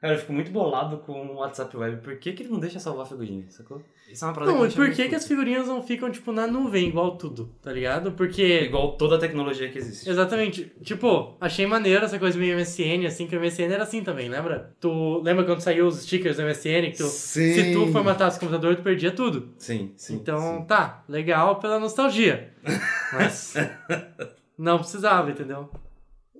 Cara, eu fico muito bolado com o WhatsApp Web. Por que, que ele não deixa salvar figurinha, sacou? Isso é uma parada Não, que e por que, que as figurinhas não ficam, tipo, na nuvem, igual tudo, tá ligado? Porque. Igual toda a tecnologia que existe. Exatamente. Tipo, achei maneiro essa coisa meio MSN, assim, que o MSN era assim também, lembra? Tu lembra quando saiu os stickers do MSN? Que tu, Sim. se tu formatasse o computador, tu perdia tudo. Sim, sim. então, sim. tá, legal pela nostalgia. Mas não precisava, entendeu?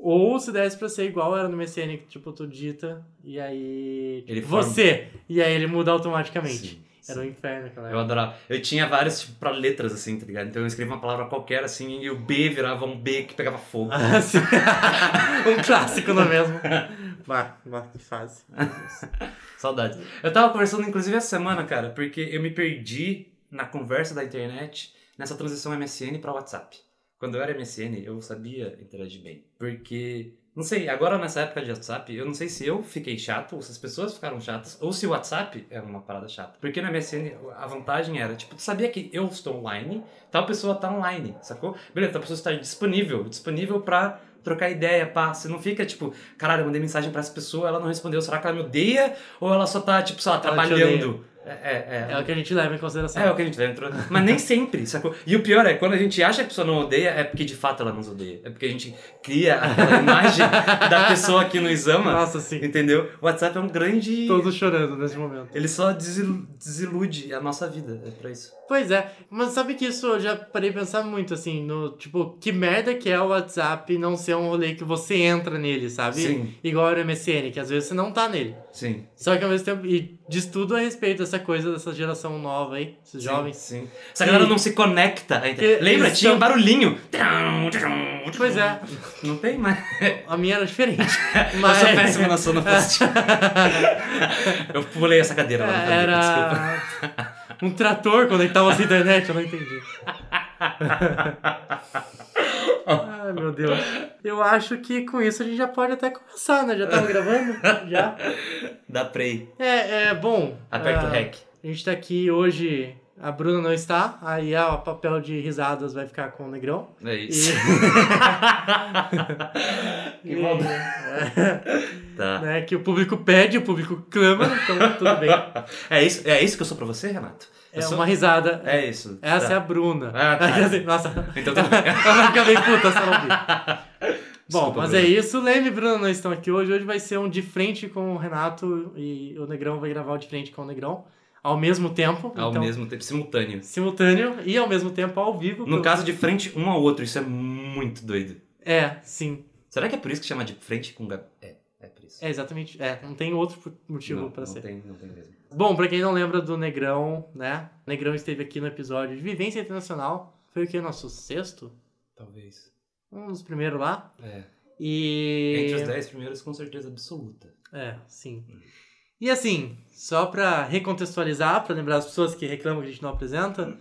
Ou se desse pra ser igual era no MSN, que tipo, tu digita e aí. Ele tipo, forma- você! E aí ele muda automaticamente. Sim, Era um sim. inferno aquela Eu adorava. Eu tinha vários, tipo, pra letras, assim, tá ligado? Então eu escrevia uma palavra qualquer, assim, e o B virava um B que pegava fogo. Ah, sim. um clássico, não é mesmo? Bah, bah, que fase. Saudades. Eu tava conversando, inclusive, essa semana, cara, porque eu me perdi na conversa da internet nessa transição MSN pra WhatsApp. Quando eu era MSN, eu sabia interagir bem. Porque, não sei, agora nessa época de WhatsApp, eu não sei se eu fiquei chato, ou se as pessoas ficaram chatas, ou se o WhatsApp era uma parada chata. Porque no MSN, a vantagem era, tipo, tu sabia que eu estou online, tal pessoa tá online, sacou? Beleza, tal pessoa está disponível, disponível pra trocar ideia, pá. Você não fica tipo, caralho, eu mandei mensagem pra essa pessoa, ela não respondeu, será que ela me odeia? Ou ela só tá, tipo, sei lá, Ela trabalhando? É, é, é. É o que a gente leva em consideração. É o que a gente leva entrou. Mas nem sempre, sacou? E o pior é, quando a gente acha que a pessoa não odeia, é porque de fato ela nos odeia. É porque a gente cria aquela imagem da pessoa que nos ama. Nossa, sim. Entendeu? O WhatsApp é um grande. Todos chorando nesse momento. Ele só desilu- desilude a nossa vida. É pra isso. Pois é, mas sabe que isso eu já parei de pensar muito, assim, no tipo, que merda que é o WhatsApp não ser um rolê que você entra nele, sabe? Sim. Igual o MSN, que às vezes você não tá nele. Sim. Só que ao mesmo tempo, e diz tudo a respeito dessa coisa dessa geração nova aí, esses jovens. Sim. sim. Essa galera não se conecta. Que Lembra? Tinha um são- barulhinho. Pois é, Não tem mais. a minha era diferente. Eu Mas sou péssimo na sonoplastia. Eu pulei essa cadeira lá no cabelo, desculpa. era um trator conectava à internet, eu não entendi. Ai, meu Deus. Eu acho que com isso a gente já pode até começar, né? Já estamos gravando? Já. Dá play. É, é bom. Aperta o ah, REC. A gente tá aqui hoje. A Bruna não está, aí o papel de risadas vai ficar com o Negrão. É E... isso. Que maldade. Tá. né, que o público pede, o público clama, então tudo bem. É isso, é isso que eu sou pra você, Renato? Eu É sou- uma risada. É isso. Essa Tá. é a Bruna. Ah, tá. Nossa, Então tudo bem. ela vai ficar bem puta se ela ouvir. Bom, Desculpa, mas Bruna. é isso. Leme e Bruna não estão aqui hoje. Hoje vai ser um de frente com o Renato e o Negrão vai gravar o de frente com o Negrão ao mesmo tempo. Ao então, mesmo tempo, simultâneo. Simultâneo e ao mesmo tempo ao vivo. No pelo- caso de frente um ao outro, isso é muito doido. É, sim. Será que é por isso que chama de frente com Gab... É, é por isso. É exatamente. É, não tem outro motivo não, pra não ser. Tem, não tem mesmo. Bom, pra quem não lembra do Negrão, né? O Negrão esteve aqui no episódio de Vivência Internacional. Foi o que? Nosso sexto? Talvez. Um dos primeiros lá. É. E. Entre os dez primeiros, com certeza absoluta. É, sim. E assim, só pra recontextualizar, pra lembrar as pessoas que reclamam que a gente não apresenta,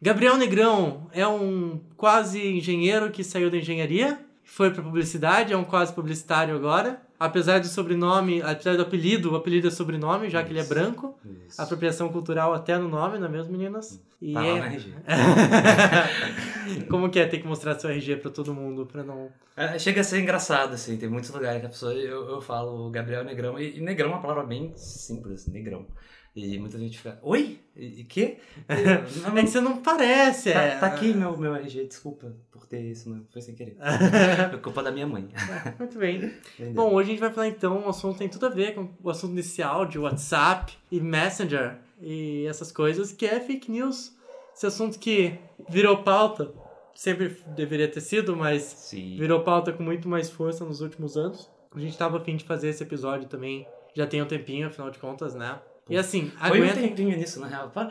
Gabriel Negrão é um quase engenheiro que saiu da engenharia, foi pra publicidade, é um quase publicitário agora. Apesar do sobrenome, apesar do apelido, o apelido é sobrenome, já que ele é Isso. branco. Isso. Apropriação cultural até no nome, não é mesmo, meninas? E Tá é- RG. Como que é ter que mostrar seu RG pra todo mundo, pra não... É, chega a ser engraçado, assim. Tem muitos lugares que a pessoa... Eu, eu falo Gabriel Negrão. E, e Negrão é uma palavra bem simples, Negrão. E muita gente fica... Oi? E, e quê? Eu, não, É que você não parece, é... Tá, tá aqui meu, meu RG, desculpa por ter isso, não foi sem querer. É culpa da minha mãe. Muito bem. Entendeu? Bom, hoje a gente vai falar então, um assunto que tem tudo a ver com o assunto inicial de WhatsApp e Messenger e essas coisas, que é fake news. Esse assunto que virou pauta, sempre deveria ter sido, mas Sim. virou pauta com muito mais força nos últimos anos. A gente tava a fim de fazer esse episódio também, já tem um tempinho, afinal de contas, né? E assim, Foi um aguentem... tempinho nisso, na real. Para,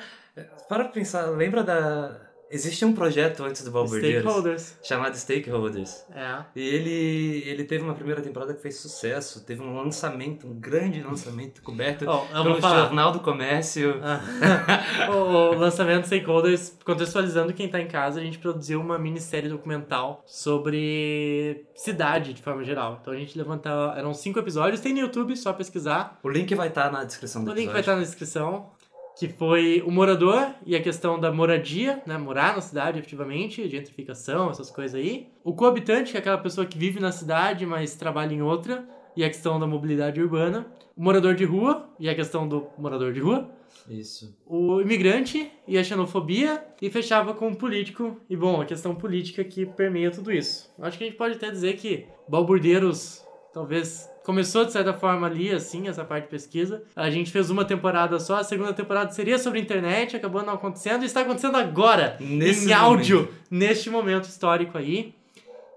para pensar, lembra da... Existia um projeto antes do Balbordeiros Stakeholders. chamado Stakeholders. É. E ele, ele teve uma primeira temporada que fez sucesso. Teve um lançamento, um grande lançamento coberto vou pelo. Jornal do Comércio. Ah, o lançamento Stakeholders, contextualizando quem tá em casa, a gente produziu uma minissérie documental sobre cidade de forma geral. Então a gente levantava. Eram cinco episódios, tem no YouTube, só pesquisar. O link vai estar na descrição do O link vai episódio. estar na descrição. Que foi o morador e a questão da moradia, né? Morar na cidade efetivamente, gentrificação, essas coisas aí. O coabitante, que é aquela pessoa que vive na cidade, mas trabalha em outra. e a questão da mobilidade urbana, o morador de rua e a questão do morador de rua, Isso. o imigrante e a xenofobia, e fechava com o político, e bom, a questão política que permeia tudo isso. Acho que a gente pode até dizer que Balburdeiros talvez começou de certa forma ali, assim, essa parte de pesquisa. A gente fez uma temporada só, a segunda temporada seria sobre internet, acabou não acontecendo, e está acontecendo agora, Nesse em áudio, neste momento histórico aí.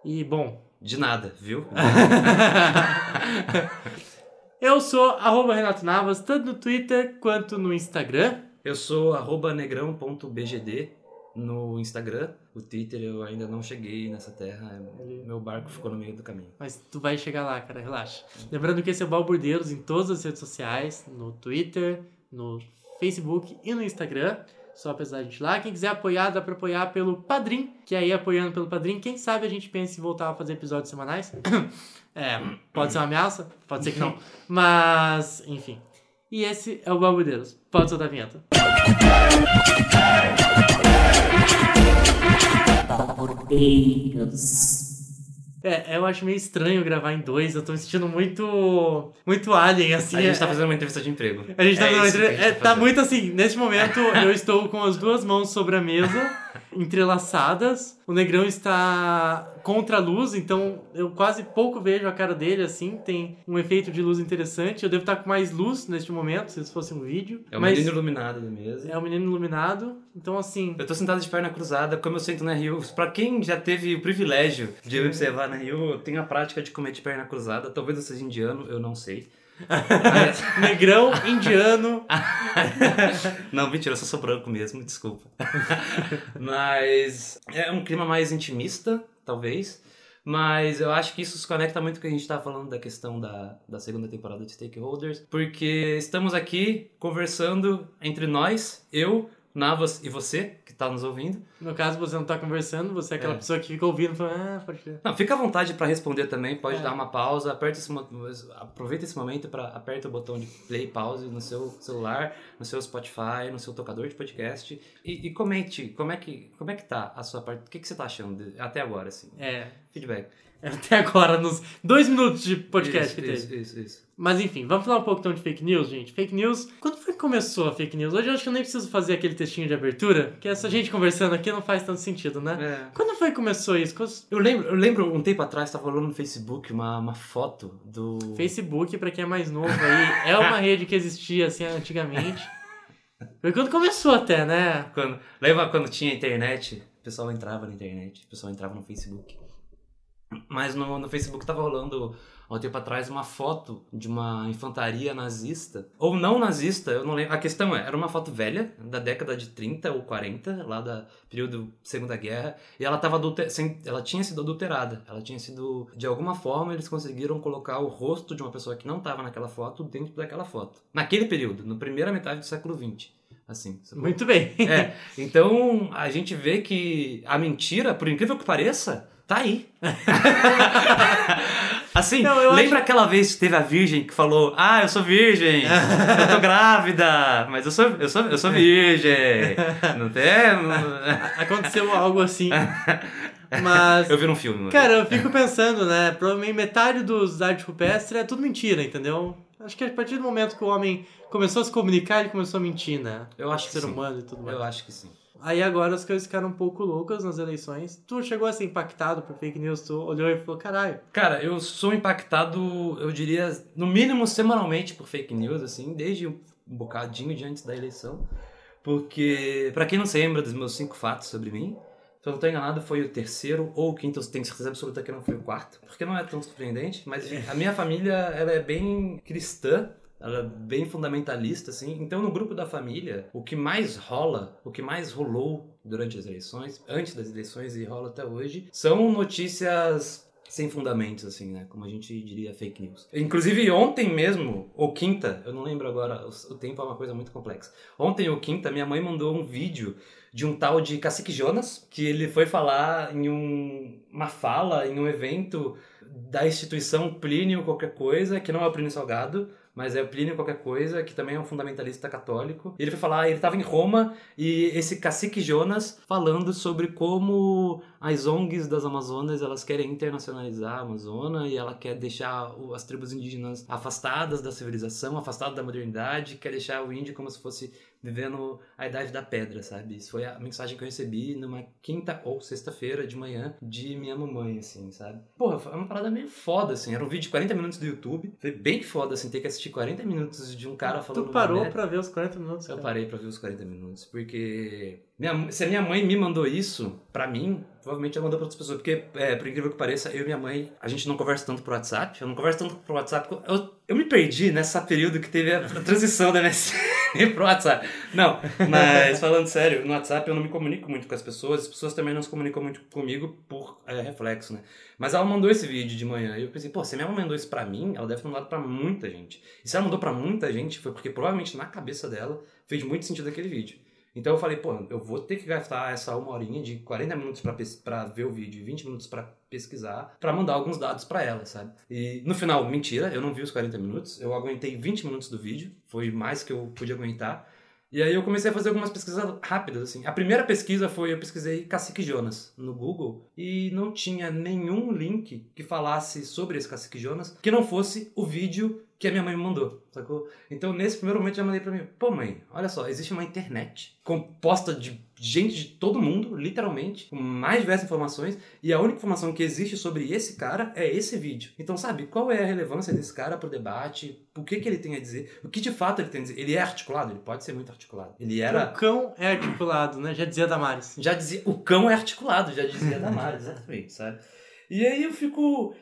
E, bom, De nada, viu? eu sou arroba Renato Navas, tanto no Twitter quanto no Instagram. Eu sou arroba negrão.bgd no Instagram. O Twitter eu ainda não cheguei nessa terra. é- Meu barco ficou no meio do caminho. Mas tu vai chegar lá, cara, relaxa. Lembrando que esse é o Balburdeiros em todas as redes sociais, no Twitter, no Facebook e no Instagram. Só pesar a gente lá. Quem quiser apoiar, dá pra apoiar pelo Padrim, que aí apoiando pelo Padrim, quem sabe a gente pensa em voltar a fazer episódios semanais. É, pode ser uma ameaça, pode ser que não. Mas, enfim. E esse é o Balburdeiros. Pode soltar a vinheta. É, eu acho meio estranho gravar em dois. Eu tô me sentindo muito. Muito alien, assim. A gente tá É- fazendo uma entrevista de emprego. A gente tá, É fazendo isso que a entre- gente é, tá tá muito assim, neste momento eu estou com as duas mãos sobre a mesa, entrelaçadas. O negrão está contra a luz, então eu quase pouco vejo a cara dele assim. Tem um efeito de luz interessante. Eu devo estar com mais luz neste momento, se isso fosse um vídeo. É o mas menino iluminado mesa. é um menino iluminado. Então, assim. Eu tô sentado de perna cruzada, como eu sento na Rio. Pra quem já teve o privilégio de observar na Rio, eu tenho a prática de comer de perna cruzada. Talvez eu seja indiano, eu não sei. Negrão, indiano. não, mentira, eu só sou branco mesmo, desculpa. Mas é um clima mais intimista, talvez. Mas eu acho que isso se conecta muito com o que a gente tá falando da questão da, da segunda temporada de Stakeholders. Porque estamos aqui conversando entre nós, eu, Navas e você, que tá nos ouvindo. No caso, você não tá conversando, você é aquela É. pessoa que fica ouvindo e fala, ah, pode crer. Não, fica à vontade para responder também, pode É. dar uma pausa, aperta esse, aproveita esse momento para aperta o botão de play pause no seu celular, no seu Spotify, no seu tocador de podcast e, e comente como é que como é que tá a sua parte, o que, que você tá achando de- até agora assim, É. feedback. Até agora, nos dois minutos de podcast isso, que teve. isso, isso, isso. Mas enfim, vamos falar um pouco então de fake news, gente. Fake news. Quando foi que começou a fake news? Hoje eu acho que eu nem preciso fazer aquele textinho de abertura, que essa gente conversando aqui não faz tanto sentido, né? É. Quando foi que começou isso? Quando- Eu lembro, eu lembro um tempo atrás, tava rolando no Facebook uma, uma foto do. Facebook, pra quem é mais novo aí, é uma rede que existia assim antigamente. Foi quando começou até, né? Quando, lembra quando tinha internet? O pessoal entrava na internet, o pessoal entrava no Facebook. Mas no, no Facebook tava rolando há um tempo atrás uma foto de uma infantaria nazista. Ou não nazista, eu não lembro. A questão é, era uma foto velha, da década de 30 ou 40, lá da período Segunda Guerra, e ela tava adulter... sem- ela tinha sido adulterada. Ela tinha sido. De alguma forma, eles conseguiram colocar o rosto de uma pessoa que não tava naquela foto dentro daquela foto. Naquele período, na primeira metade do século XX. Assim, sacou? Muito bem. É, então a gente vê que a mentira, por incrível que pareça, tá aí. assim, Não, lembra aquela vez que teve a virgem que falou: Ah, eu sou virgem, eu tô grávida, mas eu sou, eu sou, eu sou virgem. Não tem. Aconteceu algo assim. Mas. Eu vi num filme. Cara, eu fico pensando, né? Provavelmente metade dos arte rupestre é tudo mentira, entendeu? Acho que a partir do momento que o homem começou a se comunicar, ele começou a mentir, né? eu acho que ser sim. humano e tudo mais. Eu acho que sim. Aí agora as coisas ficaram um pouco loucas nas eleições. Tu chegou a ser impactado por fake news, tu olhou e falou, caralho. Cara, eu sou impactado, eu diria, no mínimo semanalmente por fake news, assim, desde um bocadinho de antes da eleição. Porque, pra quem não se lembra dos meus cinco fatos sobre mim, se eu não tô enganado, foi o terceiro ou o quinto, eu tenho certeza absoluta que não foi o quarto, porque não é tão surpreendente, mas a minha família, ela é bem cristã, ela é bem fundamentalista, assim. Então, no grupo da família, o que mais rola, o que mais rolou durante as eleições, antes das eleições e rola até hoje, são notícias sem fundamentos, assim, né? Como a gente diria fake news. Inclusive, ontem mesmo, ou quinta, eu não lembro agora, o tempo é uma coisa muito complexa. Ontem ou quinta, minha mãe mandou um vídeo de um tal de Cacique Jonas, que ele foi falar em um- uma fala, em um evento da instituição Plínio qualquer coisa, que não é o Plínio Salgado, mas é o Plínio qualquer coisa, que também é um fundamentalista católico. Ele foi falar, ele estava em Roma e esse cacique Jonas falando sobre como as ONGs das Amazonas, elas querem internacionalizar a Amazônia e ela quer deixar as tribos indígenas afastadas da civilização, afastadas da modernidade, quer deixar o índio como se fosse vivendo a idade da pedra, sabe? Isso foi a mensagem que eu recebi numa quinta ou sexta-feira de manhã de minha mamãe, assim, sabe? Porra, foi uma parada meio foda, assim. Era um vídeo de 40 minutos do YouTube. Foi bem foda, assim, ter que assistir 40 minutos de um cara falando. Tu parou pra ver os 40 minutos? Eu parei pra ver os 40 minutos, porque. Minha, se a minha mãe me mandou isso, pra mim, provavelmente ela mandou pra outras pessoas. Porque, é, por incrível que pareça, eu e minha mãe, a gente não conversa tanto por WhatsApp. Eu não converso tanto por WhatsApp. Eu, eu me perdi nessa período que teve a transição da MSN pro WhatsApp. Não, mas falando sério, no WhatsApp eu não me comunico muito com as pessoas. As pessoas também não se comunicam muito comigo por é, reflexo, né? Mas ela mandou esse vídeo de manhã e eu pensei, pô, se minha mãe mandou isso pra mim, ela deve ter mandado pra muita gente. E se ela mandou pra muita gente, foi porque provavelmente na cabeça dela fez muito sentido aquele vídeo. Então eu falei, pô, eu vou ter que gastar essa uma horinha de 40 minutos para ver o vídeo e 20 minutos para pesquisar, para mandar alguns dados para ela, sabe? E no final, mentira, eu não vi os 40 minutos, eu aguentei 20 minutos do vídeo, foi mais que eu podia aguentar. E aí eu comecei a fazer algumas pesquisas rápidas, assim. A primeira pesquisa foi, eu pesquisei Cacique Jonas no Google e não tinha nenhum link que falasse sobre esse Cacique Jonas que não fosse o vídeo que a minha mãe me mandou, sacou? Então, nesse primeiro momento, eu já mandei pra mim, pô mãe, olha só, existe uma internet composta de gente de todo mundo, literalmente, com mais diversas informações, e a única informação que existe sobre esse cara é esse vídeo. Então, sabe, qual é a relevância desse cara pro debate? O que que ele tem a dizer? O que de fato ele tem a dizer? Ele é articulado? Ele pode ser muito articulado. Ele era... O cão é articulado, né? Já dizia Damares. Já dizia... O cão é articulado, já dizia Damares, exatamente, sabe? E aí eu fico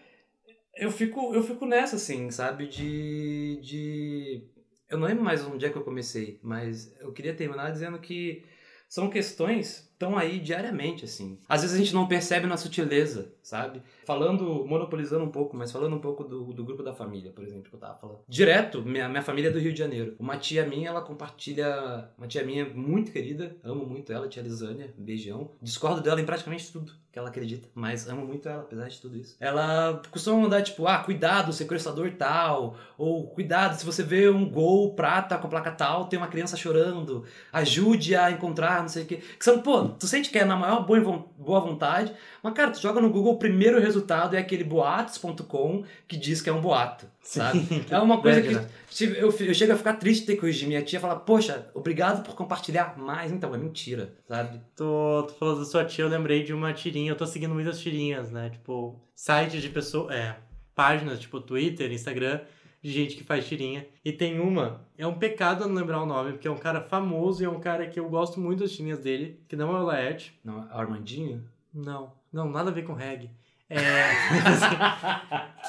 eu fico, eu fico nessa, assim, sabe? De, de. Eu não lembro mais onde é que eu comecei, mas eu queria terminar dizendo que são questões estão aí diariamente, assim. Às vezes a gente não percebe na sutileza, sabe? Falando, monopolizando um pouco, mas falando um pouco do, do grupo da família, por exemplo, que eu tava falando. Direto, minha, minha família é do Rio de Janeiro. Uma tia minha, ela compartilha. Uma tia minha muito querida, amo muito ela, tia Lisânia, beijão. Discordo dela em praticamente tudo que ela acredita, mas amo muito ela, apesar de tudo isso. Ela costuma mandar, tipo, ah, cuidado, sequestrador tal, ou cuidado, se você vê um gol prata com a placa tal, tem uma criança chorando, ajude a encontrar, não sei o quê. Que são, pô, tu sente que é na maior boa vontade, mas, cara, tu joga no Google, primeiro resultado é aquele boatos.com que diz que é um boato, sabe? Sim. É uma coisa que eu, eu chego a ficar triste de ter que corrigir minha tia falar, poxa, obrigado por compartilhar mais. Então, é mentira, sabe? Tu, tu falou da sua tia, eu lembrei de uma tirinha, eu tô seguindo muitas tirinhas, né? Tipo, sites de pessoas, é, páginas, tipo Twitter, Instagram, de gente que faz tirinha. E tem uma, é um pecado não lembrar o nome, porque é um cara famoso e é um cara que eu gosto muito das tirinhas dele, que não é o Laerte. Não, é Armandinho? Não, não, nada a ver com reggae. É, assim,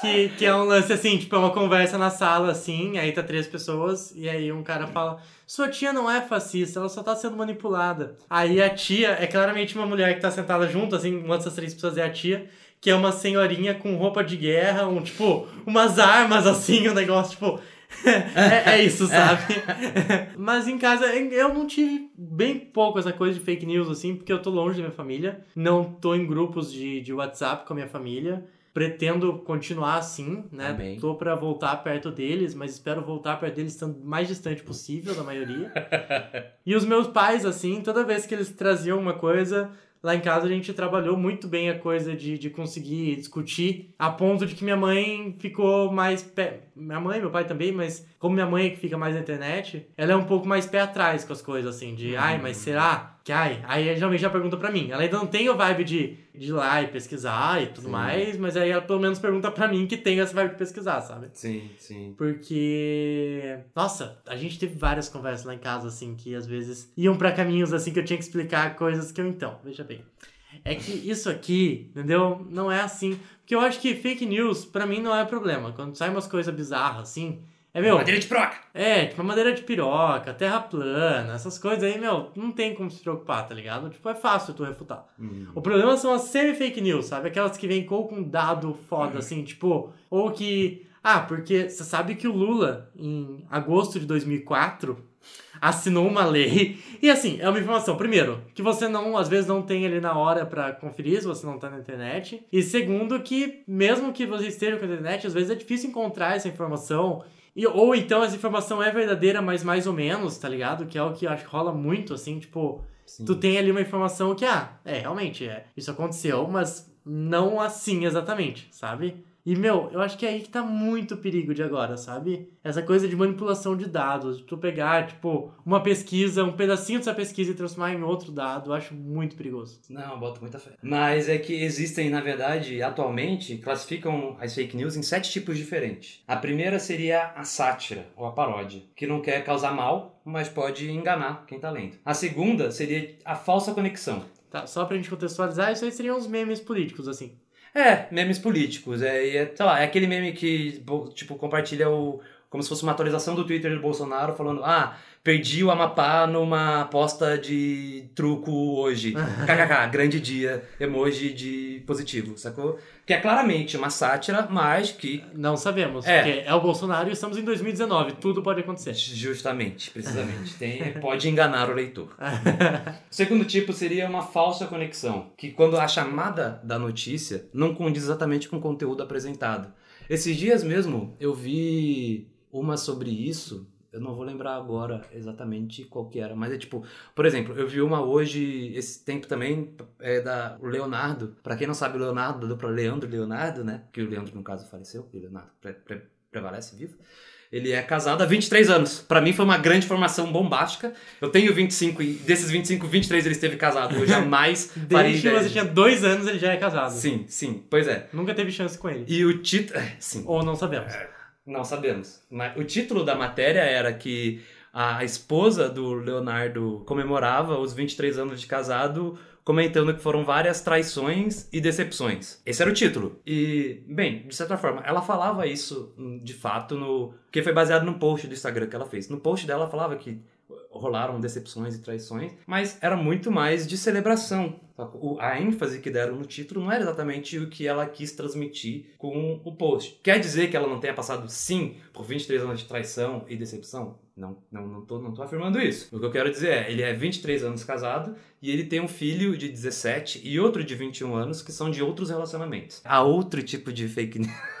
que, que é um lance assim, tipo, é uma conversa na sala, assim, aí tá três pessoas, e aí um cara fala: Sua tia não é fascista, ela só tá sendo manipulada. Aí a tia é claramente uma mulher que tá sentada junto, assim, uma dessas três pessoas é a tia, que é uma senhorinha com roupa de guerra, um tipo, umas armas assim, um negócio, tipo. É, é, isso, sabe? Mas em casa eu não tive bem pouco essa coisa de fake news, assim, porque eu tô longe da minha família. Não tô em grupos de, de WhatsApp com a minha família. Pretendo continuar assim, né? Amém. Tô pra voltar perto deles, mas espero voltar perto deles estando mais distante possível da maioria. e os meus pais, assim, toda vez que eles traziam uma coisa, Lá em casa a gente trabalhou muito bem a coisa de, de conseguir discutir, a ponto de que minha mãe ficou mais. Pé... Minha mãe, meu pai também, mas como minha mãe é que fica mais na internet, ela é um pouco mais pé atrás com as coisas, assim, de ai, mas hum. será? Que ai? Aí geralmente já pergunta pra mim. Ela ainda não tem o vibe de, de ir lá e pesquisar e tudo sim. mais, mas aí ela pelo menos pergunta pra mim que tem essa vibe de pesquisar, sabe? Sim, sim. Porque. Nossa, a gente teve várias conversas lá em casa, assim, que às vezes iam para caminhos assim que eu tinha que explicar coisas que eu então, veja bem. É que isso aqui, entendeu? Não é assim. Porque eu acho que fake news, para mim, não é problema. Quando sai umas coisas bizarras assim. É, meu. Madeira de piroca! É, tipo, madeira de piroca, terra plana, essas coisas aí, meu, não tem como se preocupar, tá ligado? Tipo, é fácil tu refutar. Uhum. O problema são as semi-fake news, sabe? Aquelas que vêm com um dado foda, uhum. assim, tipo, ou que. Ah, porque você sabe que o Lula, em agosto de 2004, assinou uma lei. E assim, é uma informação, primeiro, que você não, às vezes, não tem ali na hora para conferir se você não tá na internet. E segundo, que mesmo que você esteja com a internet, às vezes é difícil encontrar essa informação E, ou então essa informação é verdadeira, mas mais ou menos, tá ligado? Que é o que acho que rola muito, assim, tipo, Sim. tu tem ali uma informação que, ah, é, realmente, é, isso aconteceu, mas não assim exatamente, sabe? E, meu, eu acho que é aí que tá muito o perigo de agora, sabe? Essa coisa de manipulação de dados, de tu pegar, tipo, uma pesquisa, um pedacinho dessa pesquisa e transformar em outro dado, eu acho muito perigoso. Não, boto muita fé. Mas é que existem, na verdade, atualmente, classificam as fake news em sete tipos diferentes. A primeira seria a sátira, ou a paródia, que não quer causar mal, mas pode enganar quem tá lendo. A segunda seria a falsa conexão. Tá, só pra gente contextualizar, isso aí seriam os memes políticos, assim. É, memes políticos. É, é, sei lá, é aquele meme que, tipo, compartilha o. Como se fosse uma atualização do Twitter do Bolsonaro falando: Ah, perdi o Amapá numa aposta de truco hoje. KKK, grande dia, emoji de positivo, sacou? Que é claramente uma sátira, mas que. Não sabemos, É. porque é o Bolsonaro e estamos em 2019, tudo pode acontecer. Justamente, precisamente. Tem, pode enganar o leitor. O segundo tipo seria uma falsa conexão, que quando a chamada da notícia não condiz exatamente com o conteúdo apresentado. Esses dias mesmo eu vi uma sobre isso, eu não vou lembrar agora exatamente qual que era, mas é tipo, por exemplo, eu vi uma hoje, esse tempo também, é da Leonardo. Pra quem não sabe, o Leonardo, da dupla Leandro Leonardo, né? Que o Leandro, no caso, faleceu, e o Leonardo pre- pre- prevalece vivo. Ele é casado há 23 anos. Pra mim foi uma grande formação bombástica. Eu tenho 25 e desses 25, 23 ele esteve casado. Eu jamais Desde que você tinha dois anos, ele já é casado. Sim, sim. Pois é. Nunca teve chance com ele. E o título... Sim. Ou não sabemos. Não sabemos. Mas o título da matéria era que a esposa do Leonardo comemorava os 23 anos de casado, comentando que foram várias traições e decepções. Esse era o título. E, bem, de certa forma, ela falava isso hum, de fato no. que foi baseado num post do Instagram que ela fez. No post dela ela falava que rolaram decepções e traições, mas era muito mais de celebração. A ênfase que deram no título não era exatamente o que ela quis transmitir com o post. Quer dizer que ela não tenha passado, sim, por 23 anos de traição e decepção? Não, não, não, tô, não tô afirmando isso. O que eu quero dizer é, ele é 23 anos casado e ele tem um filho de 17 e outro de 21 anos que são de outros relacionamentos. Há outro tipo de fake news.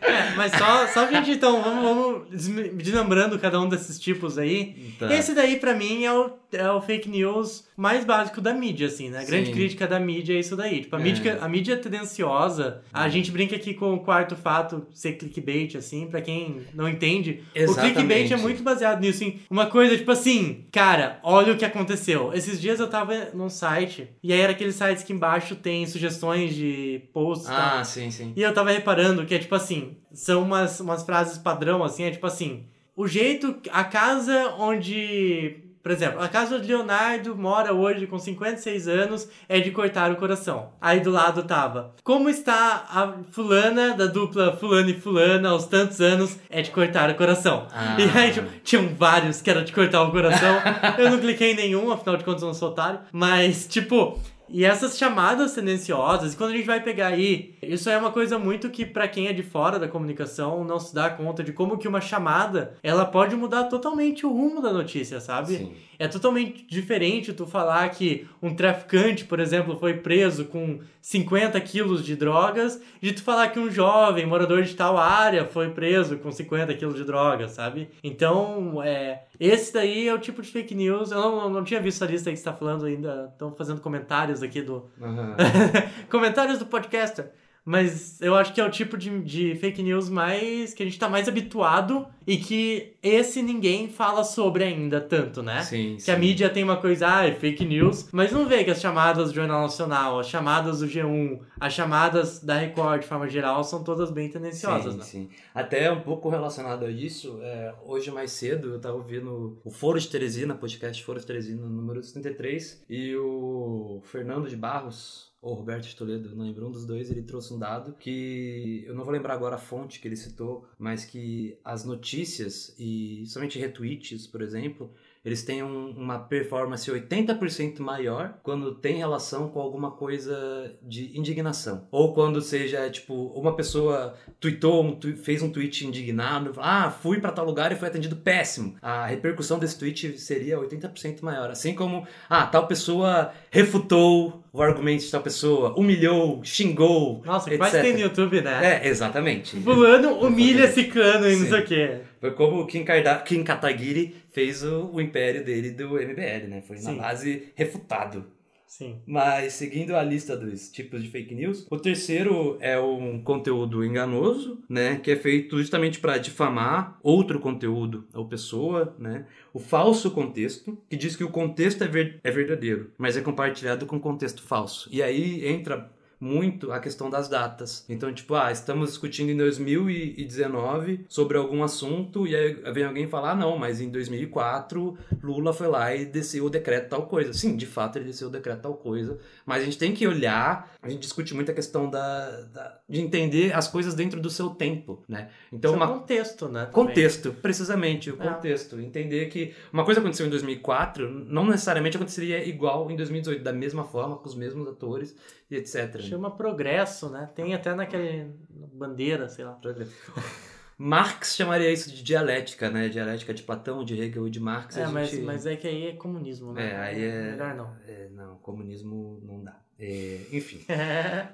É, mas só, só a gente, então, vamos, vamos desme- desmembrando cada um desses tipos aí. Tá. Esse daí, pra mim, é o, é o fake news mais básico da mídia, assim, né? A grande Sim. crítica da mídia é isso daí. Tipo, a, É. mídia, a mídia tendenciosa, a gente brinca aqui com o quarto fato ser clickbait, assim, pra quem não entende. O Exatamente. clickbait é muito baseado nisso, em uma coisa, tipo assim, cara, olha o que aconteceu. Esses dias eu tava num site, e aí era aqueles sites que embaixo tem sugestões de posts tal. Ah, sim, sim. E eu tava reparando que é tipo assim, são umas, umas frases padrão, assim, é tipo assim, o jeito, a casa onde, por exemplo, a casa onde Leonardo mora hoje com 56 anos é de cortar o coração. Aí do lado tava, como está a fulana da dupla fulano e fulana aos tantos anos é de cortar o coração. Ah. E aí tipo, tinham vários que era de cortar o coração. eu não cliquei em nenhum, afinal de contas eu não sou otário. Mas, tipo, e essas chamadas tendenciosas, quando a gente vai pegar aí, isso é uma coisa muito que pra quem é de fora da comunicação não se dá conta de como que uma chamada, ela pode mudar totalmente o rumo da notícia, sabe? Sim. É totalmente diferente tu falar que um traficante, por exemplo, foi preso com 50 quilos de drogas, de tu falar que um jovem morador de tal área foi preso com 50 quilos de drogas, sabe? Então, é, esse daí é o tipo de fake news. Eu não, não tinha visto a lista aí que você tá falando ainda. Estão fazendo comentários aqui do. Aham. comentários do podcaster. Mas eu acho que é o tipo de, de fake news mais. que a gente tá mais habituado e que esse ninguém fala sobre ainda tanto, né? Sim, Que a sim. mídia tem uma coisa, ah, é fake news, mas não vê que as chamadas do Jornal Nacional, as chamadas do G1, as chamadas da Record de forma geral são todas bem tendenciosas, sim, né? sim. Até um pouco relacionado a isso, é, hoje mais cedo eu tava ouvindo o Foro de Teresina, podcast Foro de Teresina, número 73, e o Fernando de Barros, ou Roberto Toledo, não lembro, um dos dois, ele trouxe um dado que eu não vou lembrar agora a fonte que ele citou, mas que as notícias e somente retweets, por exemplo, eles têm um- uma performance 80% maior quando tem relação com alguma coisa de indignação. Ou quando seja, tipo, uma pessoa tweetou, um tu- fez um tweet indignado, ah, fui pra tal lugar e foi atendido péssimo. A repercussão desse tweet seria 80% maior. Assim como, ah, tal pessoa refutou o argumento de tal pessoa, humilhou, xingou, Nossa, etc. quase tem no YouTube, né? É, exatamente. Fulano humilha ciclano e não sei o quê. Foi como o Kim, Karda Kim Kataguiri fez o, o império dele do MBL, né? Foi na Sim. base refutado. Sim. Mas seguindo a lista dos tipos de fake news, o terceiro é um conteúdo enganoso, né, que é feito justamente para difamar outro conteúdo ou pessoa, né? O falso contexto, que diz que o contexto é, ver- é verdadeiro, mas é compartilhado com contexto falso. E aí entra muito a questão das datas. Então, tipo, ah, estamos discutindo em 2019 sobre algum assunto e aí vem alguém falar, ah, não, mas em 2004 Lula foi lá e desceu o decreto tal coisa. Sim, de fato ele desceu o decreto tal coisa, mas a gente tem que olhar, a gente discute muito a questão da, da- de entender as coisas dentro do seu tempo, né? Então, Então, uma, contexto, né? também. Contexto, precisamente, o É. contexto. Entender que uma coisa aconteceu em 2004 não necessariamente aconteceria igual em 2018, da mesma forma, com os mesmos atores e etc. Chama progresso, né? Tem até naquele bandeira, sei lá. Marx chamaria isso de dialética, né? Dialética de Platão, de Hegel e de Marx. É, a mas, gente... mas é que aí é comunismo, né? É, aí é- Melhor não. É, não, comunismo não dá. É, enfim.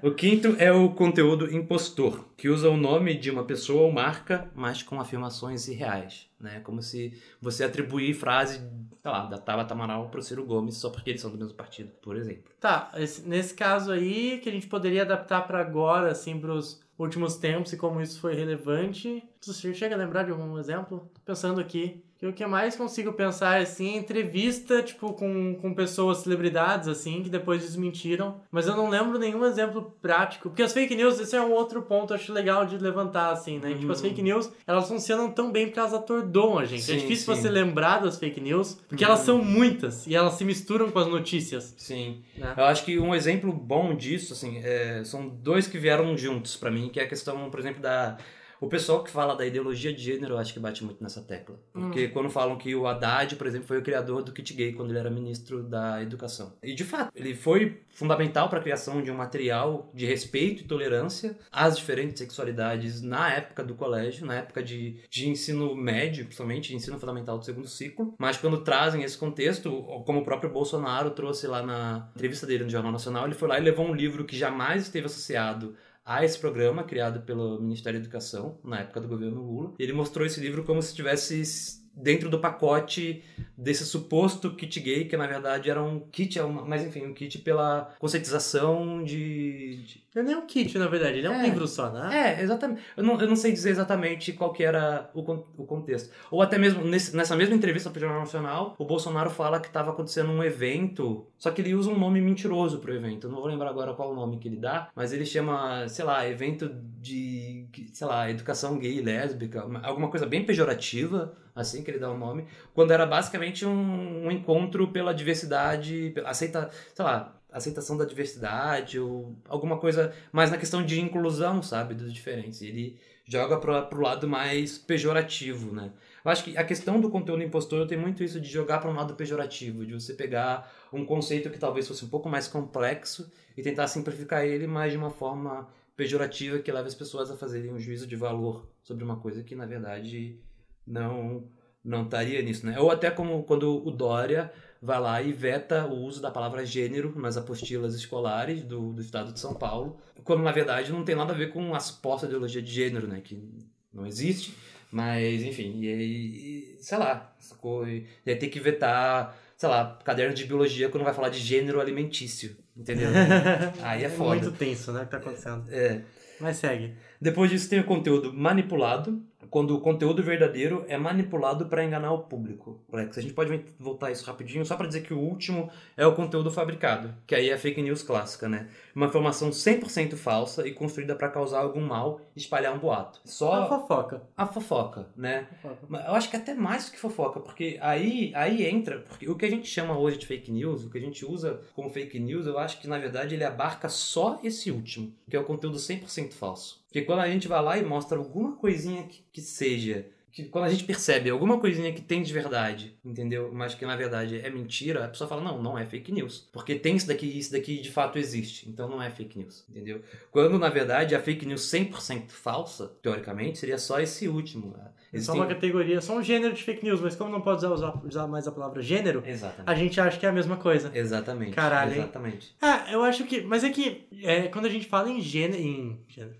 O quinto é o conteúdo impostor, que usa o nome de uma pessoa ou marca, mas com afirmações irreais. Né? Como se você atribuir frase, sei lá, da Tabata Amaral pro Ciro Gomes só porque eles são do mesmo partido, por exemplo. Tá, esse- nesse caso aí, que a gente poderia adaptar pra agora, assim, pros últimos tempos e como isso foi relevante. Você chega a lembrar de algum exemplo? Tô pensando aqui. Que o que mais consigo pensar, assim, é entrevista, tipo, com, com pessoas, celebridades, assim, que depois desmentiram. Mas eu não lembro nenhum exemplo prático. Porque as fake news, esse é um outro ponto, eu acho legal de levantar, assim, né? Tipo, as fake news, elas funcionam tão bem porque elas atordoam a gente. é Sim, difícil sim. você lembrar das fake news, porque elas são muitas e elas se misturam com as notícias. Sim. né? Eu acho que um exemplo bom disso, assim, é, são dois que vieram juntos pra mim, que é a questão, por exemplo, da. O pessoal que fala da ideologia de gênero, eu acho que bate muito nessa tecla. Porque quando falam que o Haddad, por exemplo, foi o criador do kit gay quando ele era ministro da Educação. E de fato, ele foi fundamental para a criação de um material de respeito e tolerância às diferentes sexualidades na época do colégio, na época de, de ensino médio, principalmente ensino fundamental do segundo ciclo. Mas quando trazem esse contexto, como o próprio Bolsonaro trouxe lá na entrevista dele no Jornal Nacional, ele foi lá e levou um livro que jamais esteve associado a esse programa criado pelo Ministério da Educação na época do governo Lula. Ele mostrou esse livro como se estivesse dentro do pacote desse suposto kit gay, que na verdade era um kit, é mas enfim, um kit pela conscientização de- de Não é nem um kit, na verdade, ele é um É. livro só, né? é, exatamente. Eu não, eu não sei dizer exatamente qual que era o, o contexto. Ou até mesmo nesse- nessa mesma entrevista para o Jornal Nacional, o Bolsonaro fala que estava acontecendo um evento, só que ele usa um nome mentiroso pro evento. Eu não vou lembrar agora qual o nome que ele dá, mas ele chama, sei lá, evento de, sei lá, educação gay e lésbica, uma- alguma coisa bem pejorativa, assim que ele dá o nome, quando era basicamente um, um encontro pela diversidade, pela- aceita, sei lá, aceitação da diversidade ou alguma coisa mais na questão de inclusão, sabe, dos diferentes. Ele joga para pro lado mais pejorativo, né? Eu acho que a questão do conteúdo impostor tem muito isso de jogar para um lado pejorativo, de você pegar um conceito que talvez fosse um pouco mais complexo e tentar simplificar ele, mas de uma forma pejorativa que leva as pessoas a fazerem um juízo de valor sobre uma coisa que na verdade não não estaria nisso, né? Ou até como quando o Dória vai lá e veta o uso da palavra gênero nas apostilas escolares do, do estado de São Paulo, quando na verdade não tem nada a ver com a suposta ideologia de gênero, né? Que não existe, mas enfim, e aí, sei lá, sacou? E e aí tem que vetar, sei lá, caderno de biologia quando vai falar de gênero alimentício, entendeu? aí é foda. Muito tenso, né, o que tá acontecendo. É. Mas segue. Depois disso tem o conteúdo manipulado, quando o conteúdo verdadeiro é manipulado para enganar o público. Alex, a gente pode voltar isso rapidinho, só para dizer que o último é o conteúdo fabricado, que aí é a fake news clássica, né? Uma informação 100% falsa e construída para causar algum mal e espalhar um boato. A Só fofoca. a fofoca, né? Fofoca. Eu acho que até mais do que fofoca, porque aí, aí entra, porque o que a gente chama hoje de fake news, o que a gente usa como fake news, eu acho que na verdade ele abarca só esse último, que é o conteúdo 100% falso. Porque quando a gente vai lá e mostra alguma coisinha que, que seja, que quando a gente percebe alguma coisinha que tem de verdade, entendeu? Mas que na verdade é mentira, a pessoa fala, não, não é fake news. Porque tem isso daqui, isso daqui de fato existe, então não é fake news, entendeu? Quando na verdade a fake news 100% falsa, teoricamente, seria só esse último. É só Existem- uma categoria, só um gênero de fake news, mas como não pode usar, usar mais a palavra gênero, Exatamente. a gente acha que é a mesma coisa. Exatamente. Caralho, hein? Exatamente. Ah, eu acho que. Mas é que é, quando a gente fala em gênero. Em. Gênero